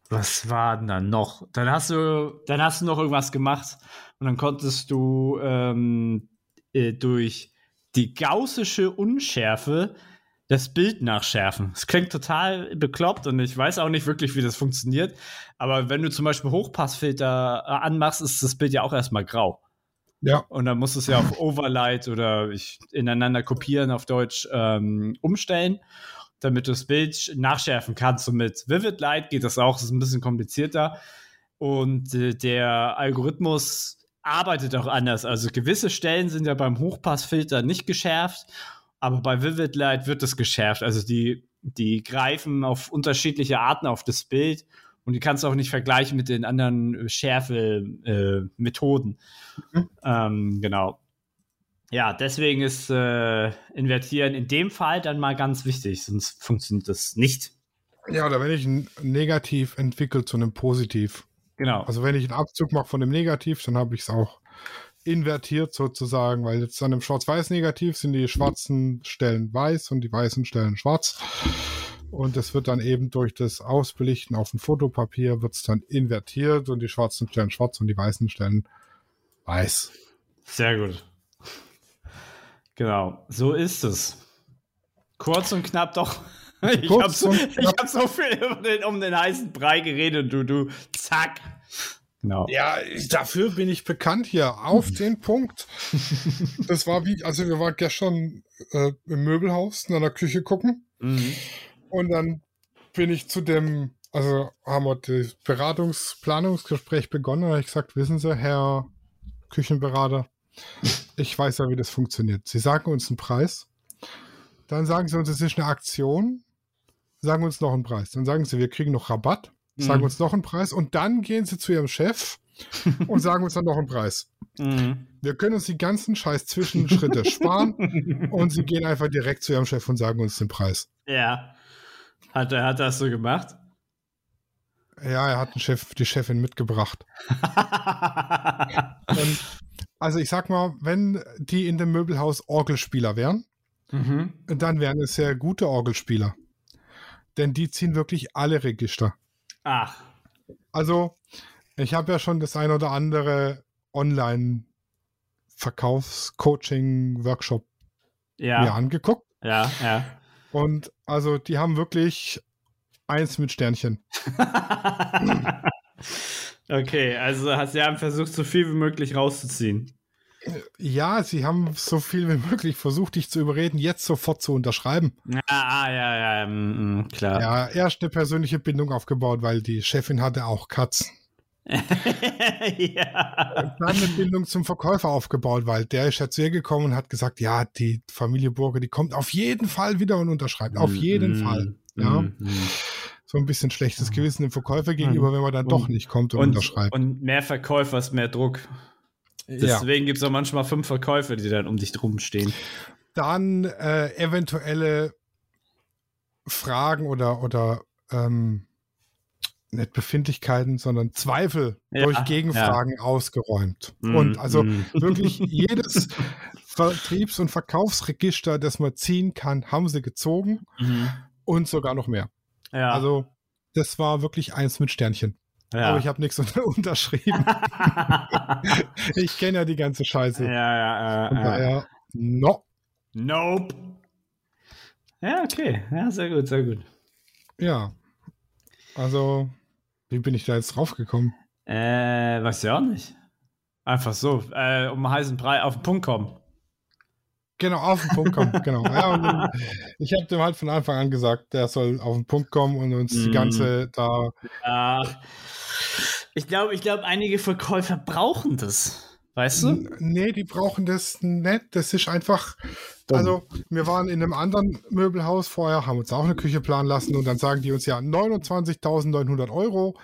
was war denn dann noch? Dann hast du, dann hast du noch irgendwas gemacht und dann konntest du ähm, äh, durch die gaussische Unschärfe das Bild nachschärfen. Es klingt total bekloppt und ich weiß auch nicht wirklich, wie das funktioniert. Aber wenn du zum Beispiel Hochpassfilter äh, anmachst, ist das Bild ja auch erstmal grau. Ja. Und dann musst du es ja auf Overlight oder ich, ineinander kopieren auf Deutsch ähm, umstellen, damit du das Bild nachschärfen kannst. Und mit Vivid Light geht das auch, das ist ein bisschen komplizierter. Und äh, der Algorithmus arbeitet auch anders. Also gewisse Stellen sind ja beim Hochpassfilter nicht geschärft aber bei Vivid Light wird es geschärft. Also die, die greifen auf unterschiedliche Arten auf das Bild und die kannst du auch nicht vergleichen mit den anderen Schärfe-Methoden. Äh, mhm. ähm, genau. Ja, deswegen ist äh, Invertieren in dem Fall dann mal ganz wichtig, sonst funktioniert das nicht. Ja, oder wenn ich ein Negativ entwickle zu einem Positiv. Genau. Also wenn ich einen Abzug mache von dem Negativ, dann habe ich es auch invertiert sozusagen, weil jetzt an dem Schwarz-Weiß-Negativ sind die schwarzen Stellen weiß und die weißen Stellen schwarz. Und es wird dann eben durch das Ausbelichten auf dem Fotopapier wird es dann invertiert und die schwarzen Stellen schwarz und die weißen Stellen weiß. Sehr gut. Genau, so ist es. Kurz und knapp doch. <laughs> Ich habe so, hab so viel um den, um den heißen Brei geredet, du, du, zack. Genau. Ja, dafür bin ich bekannt hier, auf den <laughs> Punkt. Das war wie, also wir waren gestern äh, im Möbelhaus in einer Küche gucken. Mhm. Und dann bin ich zu dem, also haben wir das Beratungsplanungsgespräch begonnen. Da habe ich gesagt, wissen Sie, Herr Küchenberater, ich weiß ja, wie das funktioniert. Sie sagen uns einen Preis, dann sagen Sie uns, es ist eine Aktion, sagen uns noch einen Preis. Dann sagen Sie, wir kriegen noch Rabatt, sagen mhm. uns noch einen Preis und dann gehen Sie zu Ihrem Chef <laughs> und sagen uns dann noch einen Preis. Mhm. Wir können uns die ganzen scheiß Zwischenschritte <laughs> sparen und Sie gehen einfach direkt zu Ihrem Chef und sagen uns den Preis. Ja. Hat er hat das so gemacht? Ja, er hat den Chef, die Chefin mitgebracht. <laughs> und, also ich sag mal, wenn die in dem Möbelhaus Orgelspieler wären, mhm. dann wären es sehr gute Orgelspieler. Denn die ziehen wirklich alle Register. Ach. Also, ich habe ja schon das ein oder andere Online-Verkaufs-Coaching-Workshop ja. mir angeguckt. Ja, ja. Und also, die haben wirklich eins mit Sternchen. <laughs> okay, also sie haben versucht, so viel wie möglich rauszuziehen. Ja, sie haben so viel wie möglich versucht, dich zu überreden, jetzt sofort zu unterschreiben. Ah, ja, ja, ja, mm, klar. Ja, erst eine persönliche Bindung aufgebaut, weil die Chefin hatte auch Katzen. <laughs> ja. Und dann eine Bindung zum Verkäufer aufgebaut, weil der ist ja zu ihr gekommen und hat gesagt, ja, die Familie Burger, die kommt auf jeden Fall wieder und unterschreibt. Auf jeden mm, Fall. Ja. Mm, so ein bisschen schlechtes Gewissen dem Verkäufer gegenüber, wenn man dann und, doch nicht kommt und, und unterschreibt. Und mehr Verkäufer ist mehr Druck. Deswegen ja. gibt es auch manchmal fünf Verkäufer, die dann um dich drum stehen. Dann äh, eventuelle Fragen oder, oder ähm, nicht Befindlichkeiten, sondern Zweifel ja, durch Gegenfragen ja. ausgeräumt. Mm, und also mm. <laughs> wirklich jedes Vertriebs- und Verkaufsregister, das man ziehen kann, haben sie gezogen mm. und sogar noch mehr. Ja. Also das war wirklich eins mit Sternchen. Ja. Aber ich habe nichts <laughs> unterschrieben. <laughs> ich kenne ja die ganze Scheiße. Ja, ja, ja. daher, no. Nope. Ja, okay. Ja, sehr gut, sehr gut. Ja. Also, wie bin ich da jetzt draufgekommen? Äh, weiß ja auch nicht. Einfach so, äh, um einen heißen Brei auf den Punkt kommen. Genau, auf den Punkt kommen, genau. Ja, ich habe dem halt von Anfang an gesagt, der soll auf den Punkt kommen und uns mm. die ganze da. Ja. Ich glaube, ich glaube, einige Verkäufer brauchen das. Weißt du? Nee, die brauchen das nicht. Das ist einfach. Also, wir waren in einem anderen Möbelhaus vorher, haben uns auch eine Küche planen lassen und dann sagen die uns ja 29.900 Euro.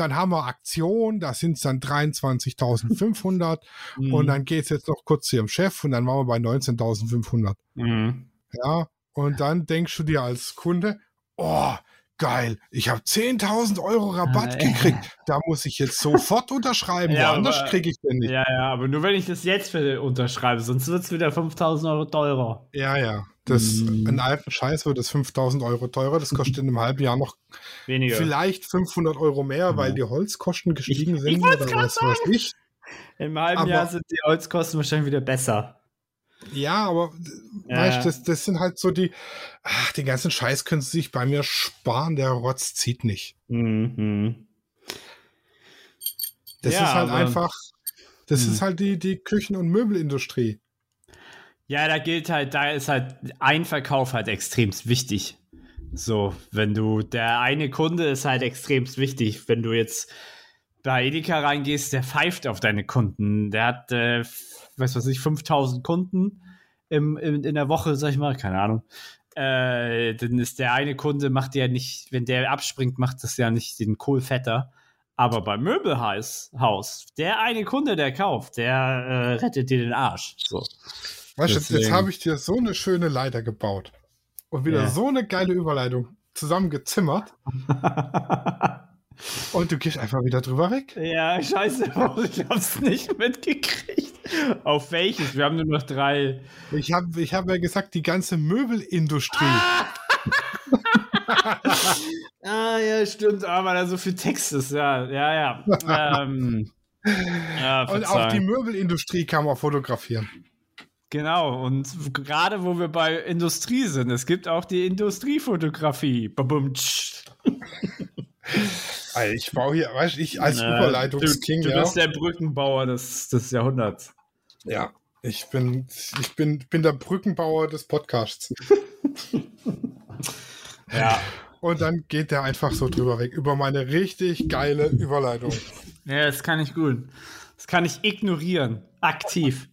Dann haben wir Aktion, da sind es dann 23.500 mhm. und dann geht es jetzt noch kurz zu ihrem Chef und dann waren wir bei 19.500. Mhm. Ja, und dann denkst du dir als Kunde, oh, geil, ich habe 10.000 Euro Rabatt ah, gekriegt. Da muss ich jetzt sofort <laughs> unterschreiben, ja, woanders kriege ich den nicht. Ja, ja, aber nur wenn ich das jetzt unterschreibe, sonst wird es wieder 5.000 Euro teurer. Ja, ja. Das, mm. In alten Scheiß wird es 5.000 Euro teurer. Das kostet in einem halben Jahr noch Weniger. vielleicht 500 Euro mehr, weil die Holzkosten gestiegen ich, sind. Ich oder was weiß ich. Im halben aber, Jahr sind die Holzkosten wahrscheinlich wieder besser. Ja, aber ja. weißt das, das sind halt so die, ach, den ganzen Scheiß können sie sich bei mir sparen, der Rotz zieht nicht. Mhm. Das ja, ist halt einfach, das mh. ist halt die, die Küchen- und Möbelindustrie. Ja, da gilt halt, da ist halt ein Verkauf halt extremst wichtig. So, wenn du, der eine Kunde ist halt extremst wichtig. Wenn du jetzt bei Edeka reingehst, der pfeift auf deine Kunden. Der hat äh, weiß was ich, 5000 Kunden im, im, in der Woche, sag ich mal, keine Ahnung. Äh, dann ist der eine Kunde, macht ja nicht, wenn der abspringt, macht das ja nicht den Kohlfetter. Aber beim Möbelhaus, der eine Kunde, der kauft, der äh, rettet dir den Arsch. So. Weißt du, jetzt habe ich dir so eine schöne Leiter gebaut und wieder ja. so eine geile Überleitung zusammengezimmert. <laughs> Und du gehst einfach wieder drüber weg. Ja, scheiße, <laughs> ich hab's nicht mitgekriegt. Auf welches? Wir haben nur noch drei. Ich habe ich hab ja gesagt, die ganze Möbelindustrie. Ah! <laughs> ah, ja, stimmt, aber da so viel Text ist, ja, ja, ja. ähm, ja <laughs> Und auch die Möbelindustrie kann man fotografieren. Genau, und gerade wo wir bei Industrie sind, es gibt auch die Industriefotografie. Babumtsch. Also ich baue hier, weißt du, ich als Überleitungsking. Du, du bist ja. der Brückenbauer des, des Jahrhunderts. Ja, ich bin, ich bin, bin der Brückenbauer des Podcasts. <laughs> ja. Und dann geht der einfach so drüber weg, über meine richtig geile Überleitung. Ja, das kann ich gut. Das kann ich ignorieren. Aktiv.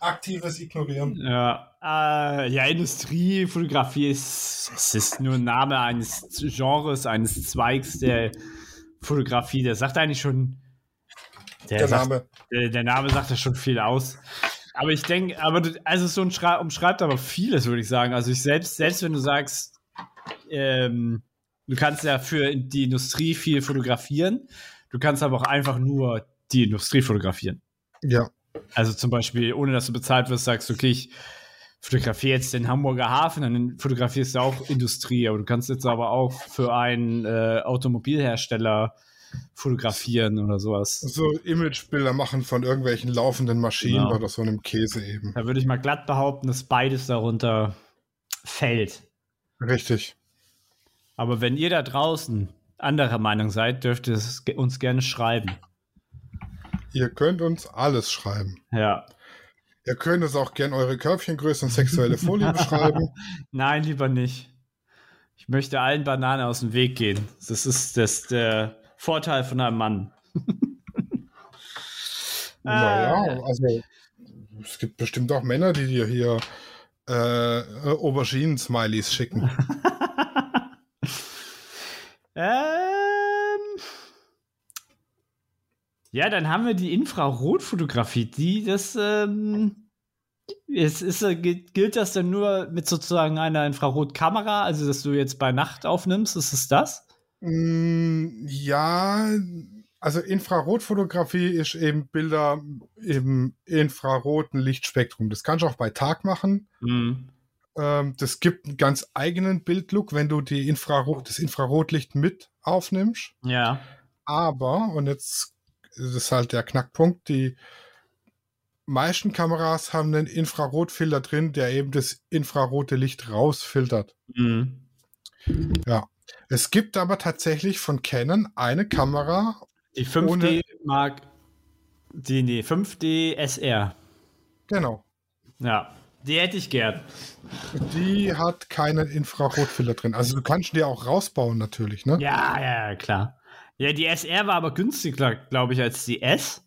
Aktives Ignorieren. Ja, äh, ja Industriefotografie ist, es ist nur ein Name eines Genres, eines Zweigs der Fotografie. Der sagt eigentlich schon. Der, der sagt, Name. Der, der, Name sagt ja schon viel aus. Aber ich denke, aber also so ein Schrei umschreibt aber vieles, würde ich sagen. Also ich selbst, selbst wenn du sagst, ähm, du kannst ja für die Industrie viel fotografieren, du kannst aber auch einfach nur die Industrie fotografieren. Ja. Also zum Beispiel, ohne dass du bezahlt wirst, sagst du, okay, ich fotografiere jetzt den Hamburger Hafen, dann fotografierst du auch Industrie, aber du kannst jetzt aber auch für einen äh, Automobilhersteller fotografieren oder sowas. So Imagebilder machen von irgendwelchen laufenden Maschinen genau. oder so einem Käse eben. Da würde ich mal glatt behaupten, dass beides darunter fällt. Richtig. Aber wenn ihr da draußen anderer Meinung seid, dürft ihr es uns gerne schreiben. Ihr könnt uns alles schreiben. Ja. Ihr könnt uns auch gerne eure Körbchengröße und sexuelle Folie <laughs> beschreiben. Nein, lieber nicht. Ich möchte allen Bananen aus dem Weg gehen. Das ist das, der Vorteil von einem Mann. <laughs> naja, äh. also es gibt bestimmt auch Männer, die dir hier äh, Auberginen-Smileys schicken. <laughs> ähm, ja, dann haben wir die Infrarotfotografie, die das ähm, ist, ist, äh, gilt das denn nur mit sozusagen einer Infrarotkamera, also dass du jetzt bei Nacht aufnimmst? Ist es das? Mm, ja, also Infrarotfotografie ist eben Bilder im infraroten Lichtspektrum. Das kannst du auch bei Tag machen. Ähm, das gibt einen ganz eigenen Bildlook, wenn du die Infrarot, das Infrarotlicht mit aufnimmst. Ja. Aber, und jetzt ist es halt der Knackpunkt, die meisten Kameras haben einen Infrarotfilter drin, der eben das infrarote Licht rausfiltert. Mhm. Ja. Es gibt aber tatsächlich von Canon eine Kamera. Die 5D Mark. Die, nee, 5D SR. Genau. Ja. Die hätte ich gern. Die hat keinen Infrarotfilter drin. Also du kannst die auch rausbauen natürlich, ne? Ja, ja, klar. Ja, die SR war aber günstiger, glaube ich, als die S.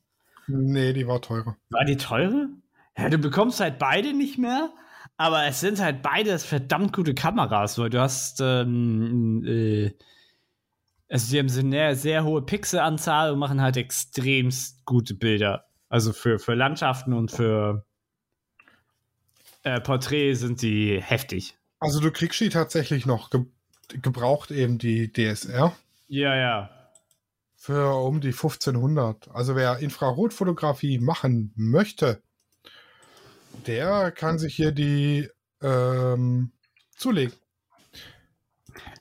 Nee, die war teurer. War die teure? Ja, du bekommst halt beide nicht mehr, aber es sind halt beides verdammt gute Kameras, weil du hast, ähm, äh, also sie haben eine sehr, sehr hohe Pixelanzahl und machen halt extremst gute Bilder. Also für, für Landschaften und für äh, Porträt sind die heftig. Also du kriegst die tatsächlich noch ge gebraucht, eben die DSR. Ja, ja für um die 1500. Also wer Infrarotfotografie machen möchte, der kann sich hier die ähm, zulegen.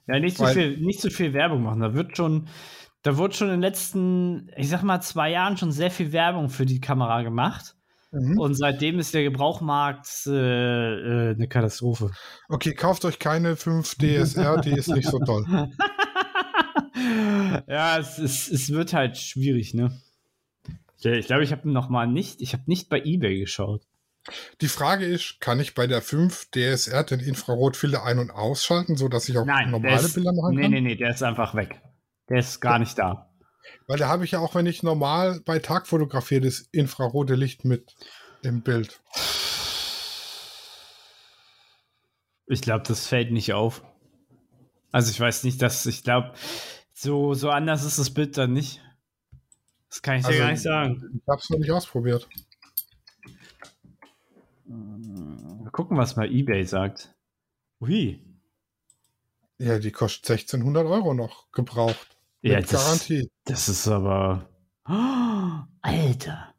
Ja, nicht zu, viel, nicht zu viel Werbung machen. Da wird schon, da wurde schon in den letzten, ich sag mal, zwei Jahren schon sehr viel Werbung für die Kamera gemacht. Mhm. Und seitdem ist der Gebrauchmarkt äh, äh, eine Katastrophe. Okay, kauft euch keine 5 DSR, die ist nicht so toll. <laughs> ja, es, es, es wird halt schwierig, ne? Ich glaube, ich habe noch mal nicht, ich habe nicht bei eBay geschaut. Die Frage ist, kann ich bei der 5 DSR den Infrarotfilter ein- und ausschalten, sodass ich auch Nein, normale ist, Bilder machen kann? Nee, nee, nee, der ist einfach weg. Der ist gar ja. nicht da. Weil da habe ich ja auch, wenn ich normal bei Tag fotografiere, das infrarote Licht mit im Bild. Ich glaube, das fällt nicht auf. Also ich weiß nicht, dass ich glaube, so, so anders ist das Bild dann nicht. Das kann ich also, dir gar nicht sagen. Ich habe es noch nicht ausprobiert. Mal gucken, was mal eBay sagt. Ui. Ja, die kostet 1600 Euro noch gebraucht. Ja, mit das, Garantie. Das ist aber. Oh, <gasps> Alter.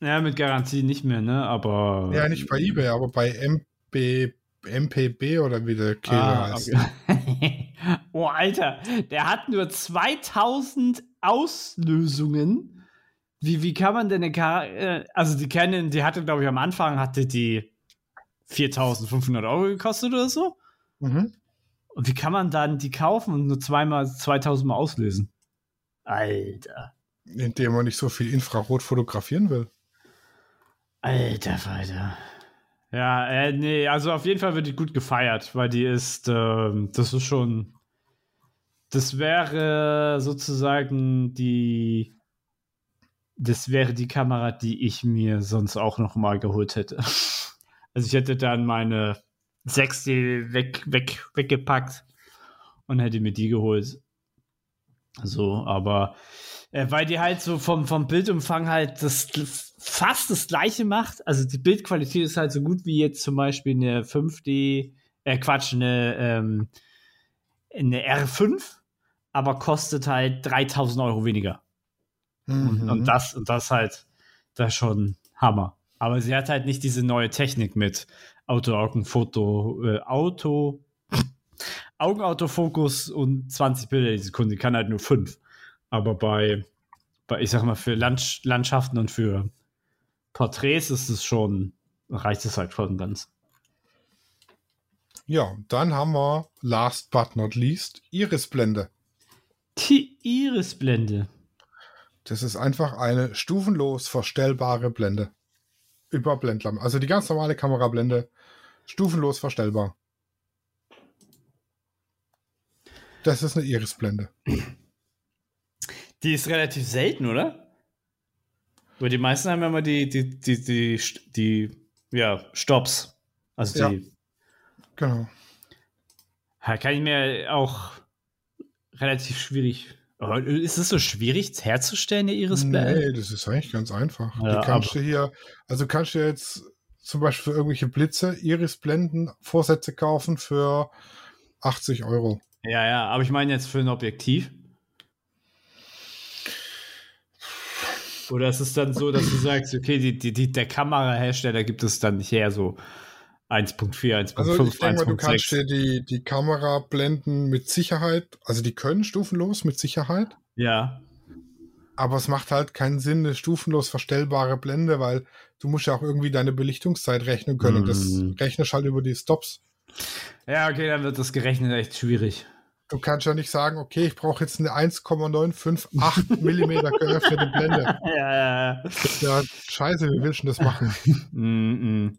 Ja, mit Garantie nicht mehr, ne? Aber. Ja, nicht bei eBay, aber bei MB MPB oder wie der Killer ah, heißt. Okay. <laughs> oh, Alter, der hat nur 2000 Auslösungen wie, wie kann man denn eine Kamera, äh, also die Canon, die hatte, glaube ich, am Anfang hatte die 4500 Euro gekostet oder so. Mhm. Und wie kann man dann die kaufen und nur zweimal, 2000 Mal auslösen? Alter. Indem man nicht so viel Infrarot fotografieren will. Alter Falter. Ja, äh, nee, also auf jeden Fall wird die gut gefeiert, weil die ist, äh, das ist schon, das wäre sozusagen die, das wäre die Kamera, die ich mir sonst auch noch mal geholt hätte. <laughs> Also ich hätte dann meine 6D weg, weg, weggepackt und hätte mir die geholt. So, aber äh, weil die halt so vom, vom Bildumfang halt das, das fast das gleiche macht. Also die Bildqualität ist halt so gut wie jetzt zum Beispiel eine 5D, äh Quatsch, eine, ähm, eine R5, aber kostet halt 3000 Euro weniger. Und, Mhm. und das, und das halt, das ist schon Hammer. Aber sie hat halt nicht diese neue Technik mit Auto-Augenfoto, äh, Auto, Augenautofokus und 20 Bilder die Sekunde. Die kann halt nur 5. Aber bei, bei, ich sag mal, für Land, Landschaften und für Porträts ist es schon, reicht es halt voll und ganz. Ja, dann haben wir last but not least Irisblende. Die Irisblende. Das ist einfach eine stufenlos verstellbare Blende. Über Blendlampe. Also die ganz normale Kamerablende, stufenlos verstellbar. Das ist eine Irisblende. Die ist relativ selten, oder? Weil die meisten haben ja immer die, die, die, die, die, ja, Stops. Also die. Genau. Ja, kann ich mir auch relativ schwierig. Aber ist es so schwierig herzustellen, der Irisblende? Nee, das ist eigentlich ganz einfach. Ja, kannst du hier, also kannst du jetzt zum Beispiel für irgendwelche Blitze Irisblenden Vorsätze kaufen für 80 Euro. Ja, ja, aber ich meine jetzt für ein Objektiv. Oder ist es dann so, dass du sagst, okay, die, die, die, der Kamerahersteller gibt es dann nicht her, so 1.4, 1.5, Also ich denke mal, du 1.6. kannst dir die, die Kamerablenden mit Sicherheit, also die können stufenlos mit Sicherheit, Ja, aber es macht halt keinen Sinn, eine stufenlos verstellbare Blende, weil du musst ja auch irgendwie deine Belichtungszeit rechnen können. Und das Mm. rechnest halt über die Stops. ja, okay, dann wird das gerechnet echt schwierig. Du kannst ja nicht sagen, okay, ich brauche jetzt eine 1,958 <laughs> Millimeter geöffnete Blende. <laughs> Ja, ja, ja. Ja, scheiße, wie willst du das machen? <laughs> Mm, mm.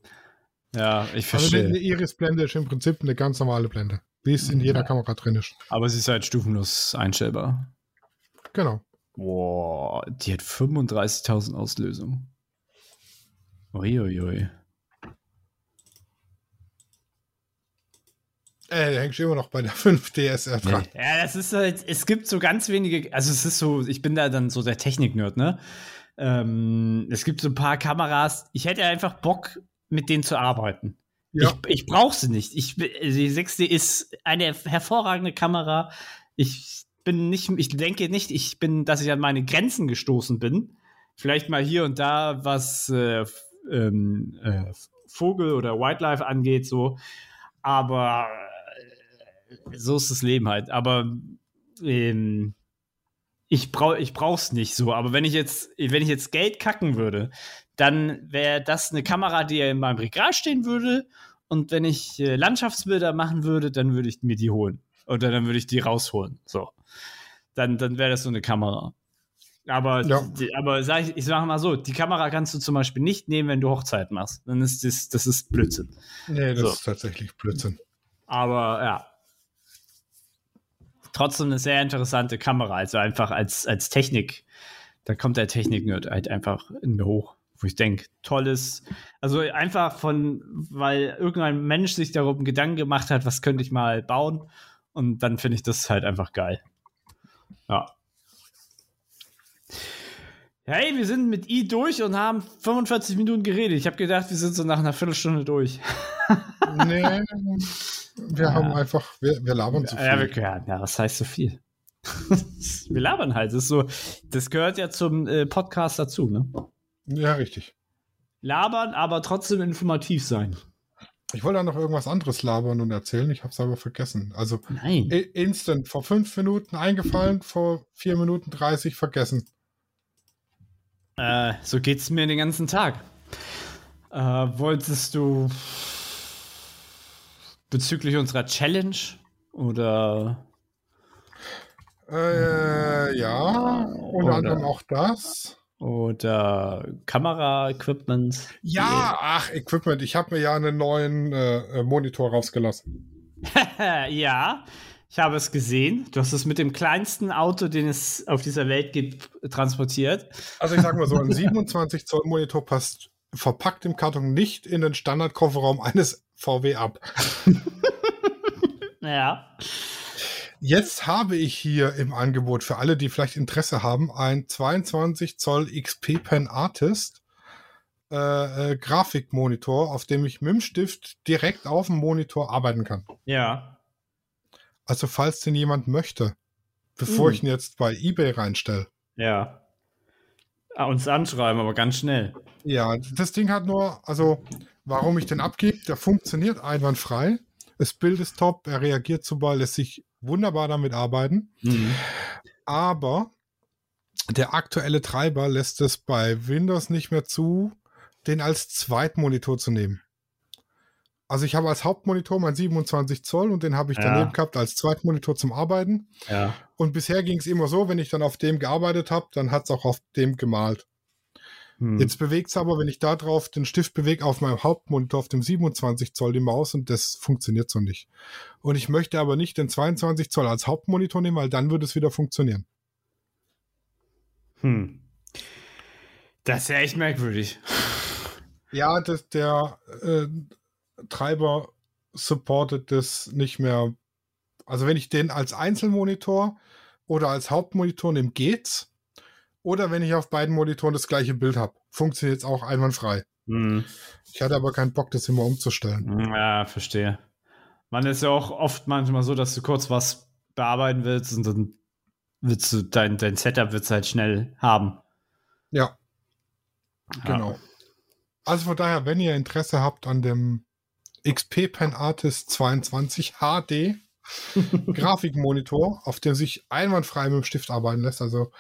Ja, ich Also eine, eine verstehe. Iris-Blende ist im Prinzip eine ganz normale Blende, wie es in jeder Kamera drin ist. Aber sie ist halt stufenlos einstellbar. Genau. Boah, die hat 35.000 Auslösungen. Uiuiui. Äh, da hängst du immer noch bei der <laughs> 5 DSR dran. Ja, das ist halt, es gibt so ganz wenige, also es ist so, ich bin da dann so der Technik-Nerd, ne? Ähm, es gibt so ein paar Kameras, ich hätte einfach Bock, mit denen zu arbeiten. Ja. Ich, ich brauche sie nicht. Ich, die 6D ist eine hervorragende Kamera. Ich bin nicht, ich denke nicht, ich bin, dass ich an meine Grenzen gestoßen bin. Vielleicht mal hier und da, was äh, ähm, äh, Vogel oder Wildlife angeht, so. Aber so ist das Leben halt. Aber ähm, ich brauche ich brauch's nicht so. Aber wenn ich jetzt, wenn ich jetzt Geld kacken würde, dann wäre das eine Kamera, die in meinem Regal stehen würde. Und wenn ich äh, Landschaftsbilder machen würde, dann würde ich mir die holen. Oder dann würde ich die rausholen. So. Dann, dann wäre das so eine Kamera. Aber, Ja. die, aber sag ich, ich sage mal so, die Kamera kannst du zum Beispiel nicht nehmen, wenn du Hochzeit machst. Dann ist das, das ist Blödsinn. Nee, das So. ist tatsächlich Blödsinn. Aber ja. Trotzdem eine sehr interessante Kamera. Also einfach als, als Technik. Da kommt der Technik-Nerd halt einfach in mir hoch. Wo ich denke, tolles. Also einfach von, weil irgendein Mensch sich darum Gedanken gemacht hat, was könnte ich mal bauen. Und dann finde ich das halt einfach geil. Ja. Hey, wir sind mit I durch und haben 45 Minuten geredet. Ich habe gedacht, wir sind so nach einer Viertelstunde durch. Nee, <laughs> wir haben einfach, wir, wir labern zu viel. Ja, wir ja, was heißt so viel? <laughs> wir labern halt. Das ist so, das gehört ja zum äh, Podcast dazu, ne? ja, richtig. Labern, aber trotzdem informativ sein. Ich wollte da noch irgendwas anderes labern und erzählen, ich habe es aber vergessen. Also Nein. instant, vor fünf Minuten eingefallen, vor vier Minuten 30 vergessen. Äh, so geht's mir den ganzen Tag. Äh, wolltest du bezüglich unserer Challenge oder Äh, ja, unter Oder- anderem auch das. oder Kamera-Equipment? Ja, ach, Equipment. Ich habe mir ja einen neuen äh, äh, Monitor rausgelassen. <laughs> ja, ich habe es gesehen. Du hast es mit dem kleinsten Auto, den es auf dieser Welt gibt, transportiert. Also ich sag mal so, ein <laughs> 27 Zoll Monitor passt verpackt im Karton nicht in den Standardkofferraum eines VW ab. <laughs> Ja. Jetzt habe ich hier im Angebot für alle, die vielleicht Interesse haben, ein 22 Zoll XP Pen Artist äh, äh, Grafikmonitor, auf dem ich mit dem Stift direkt auf dem Monitor arbeiten kann. Ja. Also falls den jemand möchte, bevor Mhm. ich ihn jetzt bei eBay reinstelle. Ja. Ah, uns anschreiben, aber ganz schnell. Ja, das Ding hat nur, also warum ich den abgebe, der funktioniert einwandfrei. Das Bild ist top, er reagiert super, lässt sich wunderbar damit arbeiten. Mhm. Aber der aktuelle Treiber lässt es bei Windows nicht mehr zu, den als Zweitmonitor zu nehmen. Also ich habe als Hauptmonitor mein 27 Zoll und den habe ich Ja. daneben gehabt als Zweitmonitor zum Arbeiten. Ja. Und bisher ging es immer so, wenn ich dann auf dem gearbeitet habe, dann hat es auch auf dem gemalt. Hm. Jetzt bewegt es aber, wenn ich da drauf den Stift bewege, auf meinem Hauptmonitor auf dem 27 Zoll die Maus und das funktioniert so nicht. Und ich möchte aber nicht den 22 Zoll als Hauptmonitor nehmen, weil dann würde es wieder funktionieren. Hm. Das ist ja echt merkwürdig. Ja, das, der äh, Treiber supportet das nicht mehr. Also wenn ich den als Einzelmonitor oder als Hauptmonitor nehme, geht's. Oder wenn ich auf beiden Monitoren das gleiche Bild habe, funktioniert es auch einwandfrei. Hm. Ich hatte aber keinen Bock, das immer umzustellen. Ja, verstehe. Man ist ja auch oft manchmal so, dass du kurz was bearbeiten willst und dann willst du dein, dein Setup du halt schnell haben. Ja, Ja. genau. Also von daher, wenn ihr Interesse habt an dem XP Pen Artist 22 HD <laughs> Grafikmonitor, auf dem sich einwandfrei mit dem Stift arbeiten lässt, also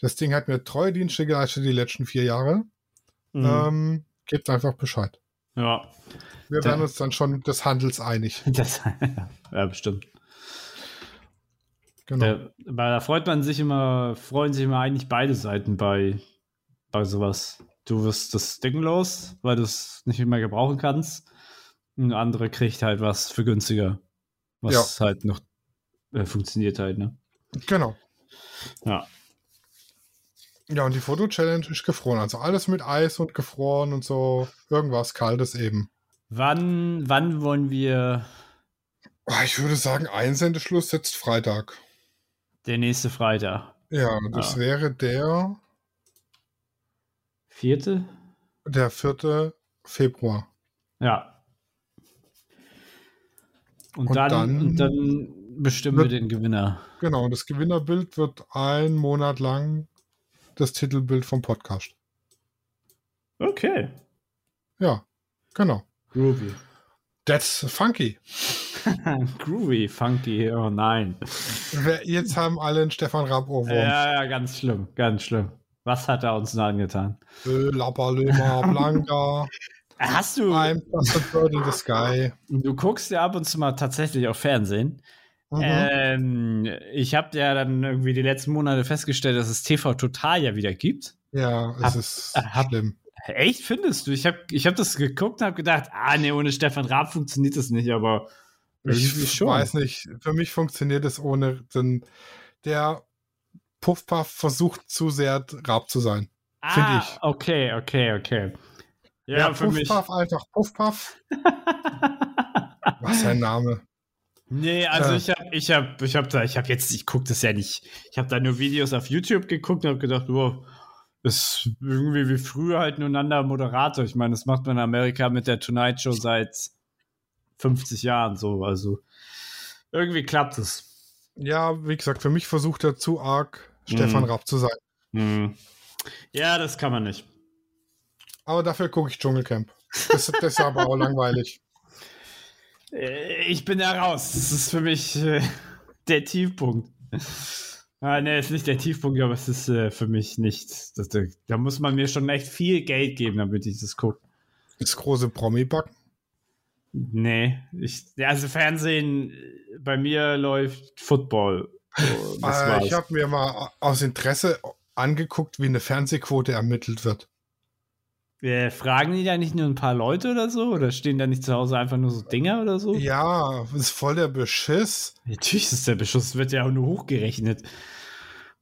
das Ding hat mir treue Dienste geleistet die letzten vier Jahre, Mhm. ähm, gebt einfach Bescheid. ja. Wir werden uns dann schon des Handels einig. <laughs> Das, ja, bestimmt. Genau. Da, da freut man sich immer, freuen sich immer eigentlich beide Seiten bei, bei sowas. Du wirst das Ding los, weil du es nicht mehr gebrauchen kannst. Und der andere kriegt halt was für günstiger. Was halt noch äh, funktioniert halt, ne? Genau. Ja. Ja, und die Foto-Challenge ist gefroren. Also alles mit Eis und gefroren und so. Irgendwas Kaltes eben. Wann, wann wollen wir Ah, Ich würde sagen, Einsendeschluss jetzt Freitag. der nächste Freitag? Ja, das Ah. wäre der, Vierte? der 4. Februar. Ja. Und, Und dann, dann und dann bestimmen wir wird- den Gewinner. Genau, und das Gewinnerbild wird ein Monat lang das Titelbild vom Podcast. Okay. Ja, genau. Groovy. That's funky. <laughs> Groovy, funky, oh nein. Jetzt haben alle einen Stefan Raab Ohrwurm. Ja, ja, ganz schlimm, ganz schlimm. Was hat er uns denn angetan? Lapalöma, <laughs> Blanca, Hast du, I'm just a bird in the sky. du guckst ja ab und zu mal tatsächlich auf Fernsehen. Mhm. Ähm, ich habe ja dann irgendwie die letzten Monate festgestellt, dass es TV Total ja wieder gibt. ja, es hab- ist hab- schlimm. Echt, findest du? Ich habe ich hab das geguckt und habe gedacht, ah nee, ohne Stefan Raab funktioniert das nicht, aber Ich weiß nicht, für mich funktioniert es ohne den, der Puffpuff versucht zu sehr Raab zu sein. Ah, ich. okay, okay, okay. Ja, Ja, für mich. Puffpuff, einfach Puffpuff. <laughs> Was ein Name. Nee, also Äh. ich habe ich hab, ich hab da, ich habe jetzt, ich gucke das ja nicht. Ich habe da nur Videos auf YouTube geguckt und habe gedacht, wow, ist irgendwie wie früher halt nur ein anderer Moderator. Ich meine, das macht man in Amerika mit der Tonight Show seit 50 Jahren so. Also irgendwie klappt es. Ja, wie gesagt, für mich versucht er zu arg Stefan Mhm. Raab zu sein. Hm. Ja, das kann man nicht. Aber dafür gucke ich Dschungelcamp. Das, das ist aber auch <laughs> langweilig. Äh, Ich bin da raus. Das ist für mich äh, der Tiefpunkt. Ah, nee, ist nicht der Tiefpunkt, aber es ist äh, für mich nichts. Das, da, muss man mir schon echt viel Geld geben, damit ich das gucke. Das große Promi-Backen. Nee, ich, also Fernsehen, bei mir läuft Football. So, äh, ich habe mir mal aus Interesse angeguckt, wie eine Fernsehquote ermittelt wird. Äh, fragen die da nicht nur ein paar Leute oder so? Oder stehen da nicht zu Hause einfach nur so Dinger oder so? Ja, ist voll der Beschiss. Natürlich ist der Beschiss, wird ja auch nur hochgerechnet.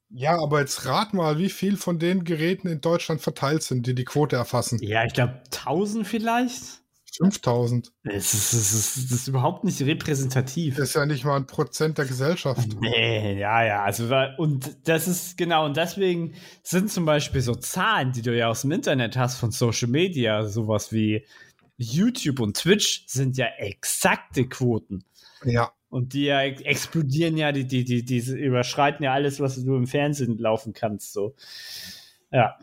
Ja, aber jetzt rat mal, wie viel von den Geräten in Deutschland verteilt sind, die die Quote erfassen. Ja, ich glaube 1000 vielleicht. 5000. Das ist, das, ist, das ist überhaupt nicht repräsentativ. Das ist ja nicht mal ein Prozent der Gesellschaft. Nee, ja, ja. Also, und das ist genau, und deswegen sind zum Beispiel so Zahlen, die du ja aus dem Internet hast von Social Media, sowas wie YouTube und Twitch, sind ja exakte Quoten. Ja. Und die ja explodieren ja, die, die, die, die überschreiten ja alles, was du im Fernsehen laufen kannst. So. Ja.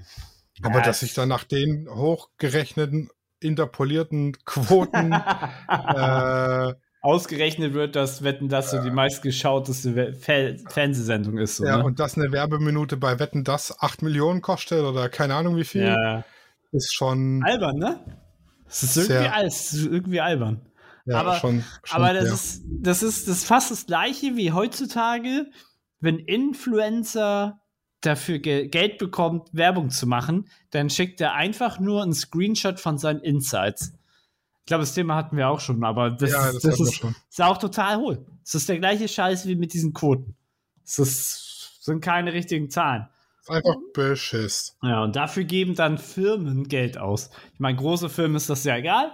Aber ja, dass sich dann nach den hochgerechneten interpolierten Quoten <laughs> äh, ausgerechnet wird, dass Wetten das so die meistgeschauteste Fernsehsendung ist. So, ja, ne? und dass eine Werbeminute bei Wetten das 8 Millionen kostet oder keine Ahnung wie viel, ja. ist schon. Albern, ne? Das ist irgendwie, alles, irgendwie albern. Ja, aber schon, schon, aber das, ja. ist, das, ist, das ist fast das Gleiche wie heutzutage, wenn Influencer dafür Ge Geld bekommt, Werbung zu machen, dann schickt er einfach nur einen Screenshot von seinen Insights. Ich glaube, das Thema hatten wir auch schon, aber das, Ja, das das ist, schon. ist auch total hohl. Es ist der gleiche Scheiß wie mit diesen Quoten. Es ist, sind keine richtigen Zahlen. Ist einfach Beschiss. Ja, und dafür geben dann Firmen Geld aus. Ich meine, große Firmen ist das ja egal,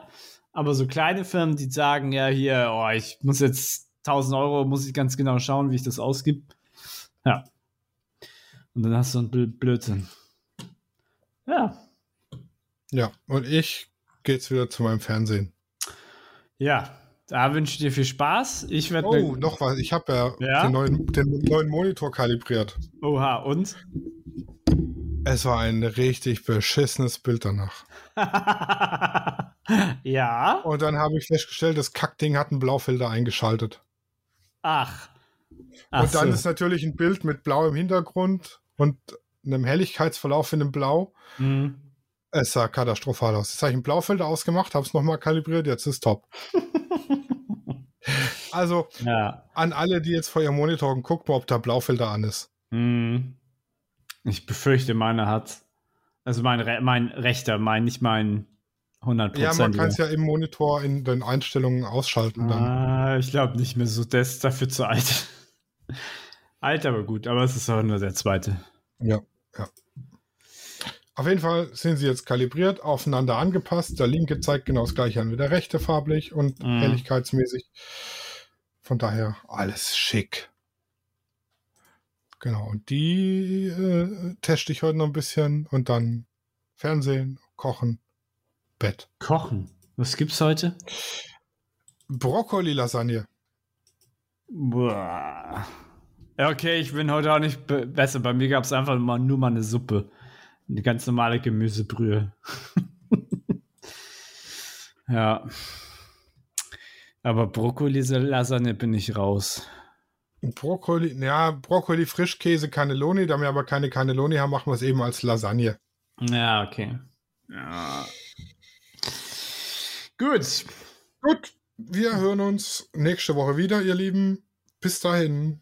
aber so kleine Firmen, die sagen, ja, hier, oh, ich muss jetzt 1000 Euro, muss ich ganz genau schauen, wie ich das ausgib. Ja. Und dann hast du einen Bl- Blödsinn. Ja, Ja, und ich gehe jetzt wieder zu meinem Fernsehen. ja. Da wünsche ich dir viel Spaß. Ich werde. Oh, noch was. Ich habe ja, Ja? Den, neuen, den neuen Monitor kalibriert. Oha, und? Es war ein richtig beschissenes Bild danach. <laughs> ja. Und dann habe ich festgestellt, das Kackding hat einen Blaufilter eingeschaltet. Ach. Ach und dann so. ist natürlich ein Bild mit blauem Hintergrund und einem Helligkeitsverlauf in dem Blau. Mhm. Es sah katastrophal aus. Jetzt habe ich einen Blaufilter ausgemacht, habe es nochmal kalibriert, jetzt ist top. <laughs> also Ja. an alle, die jetzt vor ihrem Monitor gucken, ob der Blaufilter an ist. Mhm. Ich befürchte, meiner hat. Also mein, Re mein rechter, mein, nicht mein 100%. Ja, man kann es ja im Monitor in den Einstellungen ausschalten. Dann. Ah, ich glaube nicht mehr so. Der ist dafür zu alt. Alt, aber gut. Aber es ist auch nur der zweite. Ja, ja. Auf jeden Fall sind sie jetzt kalibriert, aufeinander angepasst. Der linke zeigt genau das gleiche an wie der rechte farblich und Mhm. helligkeitsmäßig. Von daher alles schick. Genau, und die äh, teste ich heute noch ein bisschen und dann Fernsehen, Kochen, Bett. Kochen. Was gibt's heute? Brokkoli-Lasagne. Boah. Ja, okay, ich bin heute auch nicht be besser. Bei mir gab es einfach mal, nur mal eine Suppe. Eine ganz normale Gemüsebrühe. <laughs> ja. Aber Brokkoli-Lasagne bin ich raus. Brokkoli, ja, Brokkoli, Frischkäse, Cannelloni. Da wir aber keine Cannelloni haben, machen wir es eben als Lasagne. Ja, okay. Ja. Gut. Gut, wir hören uns nächste Woche wieder, ihr Lieben. Bis dahin.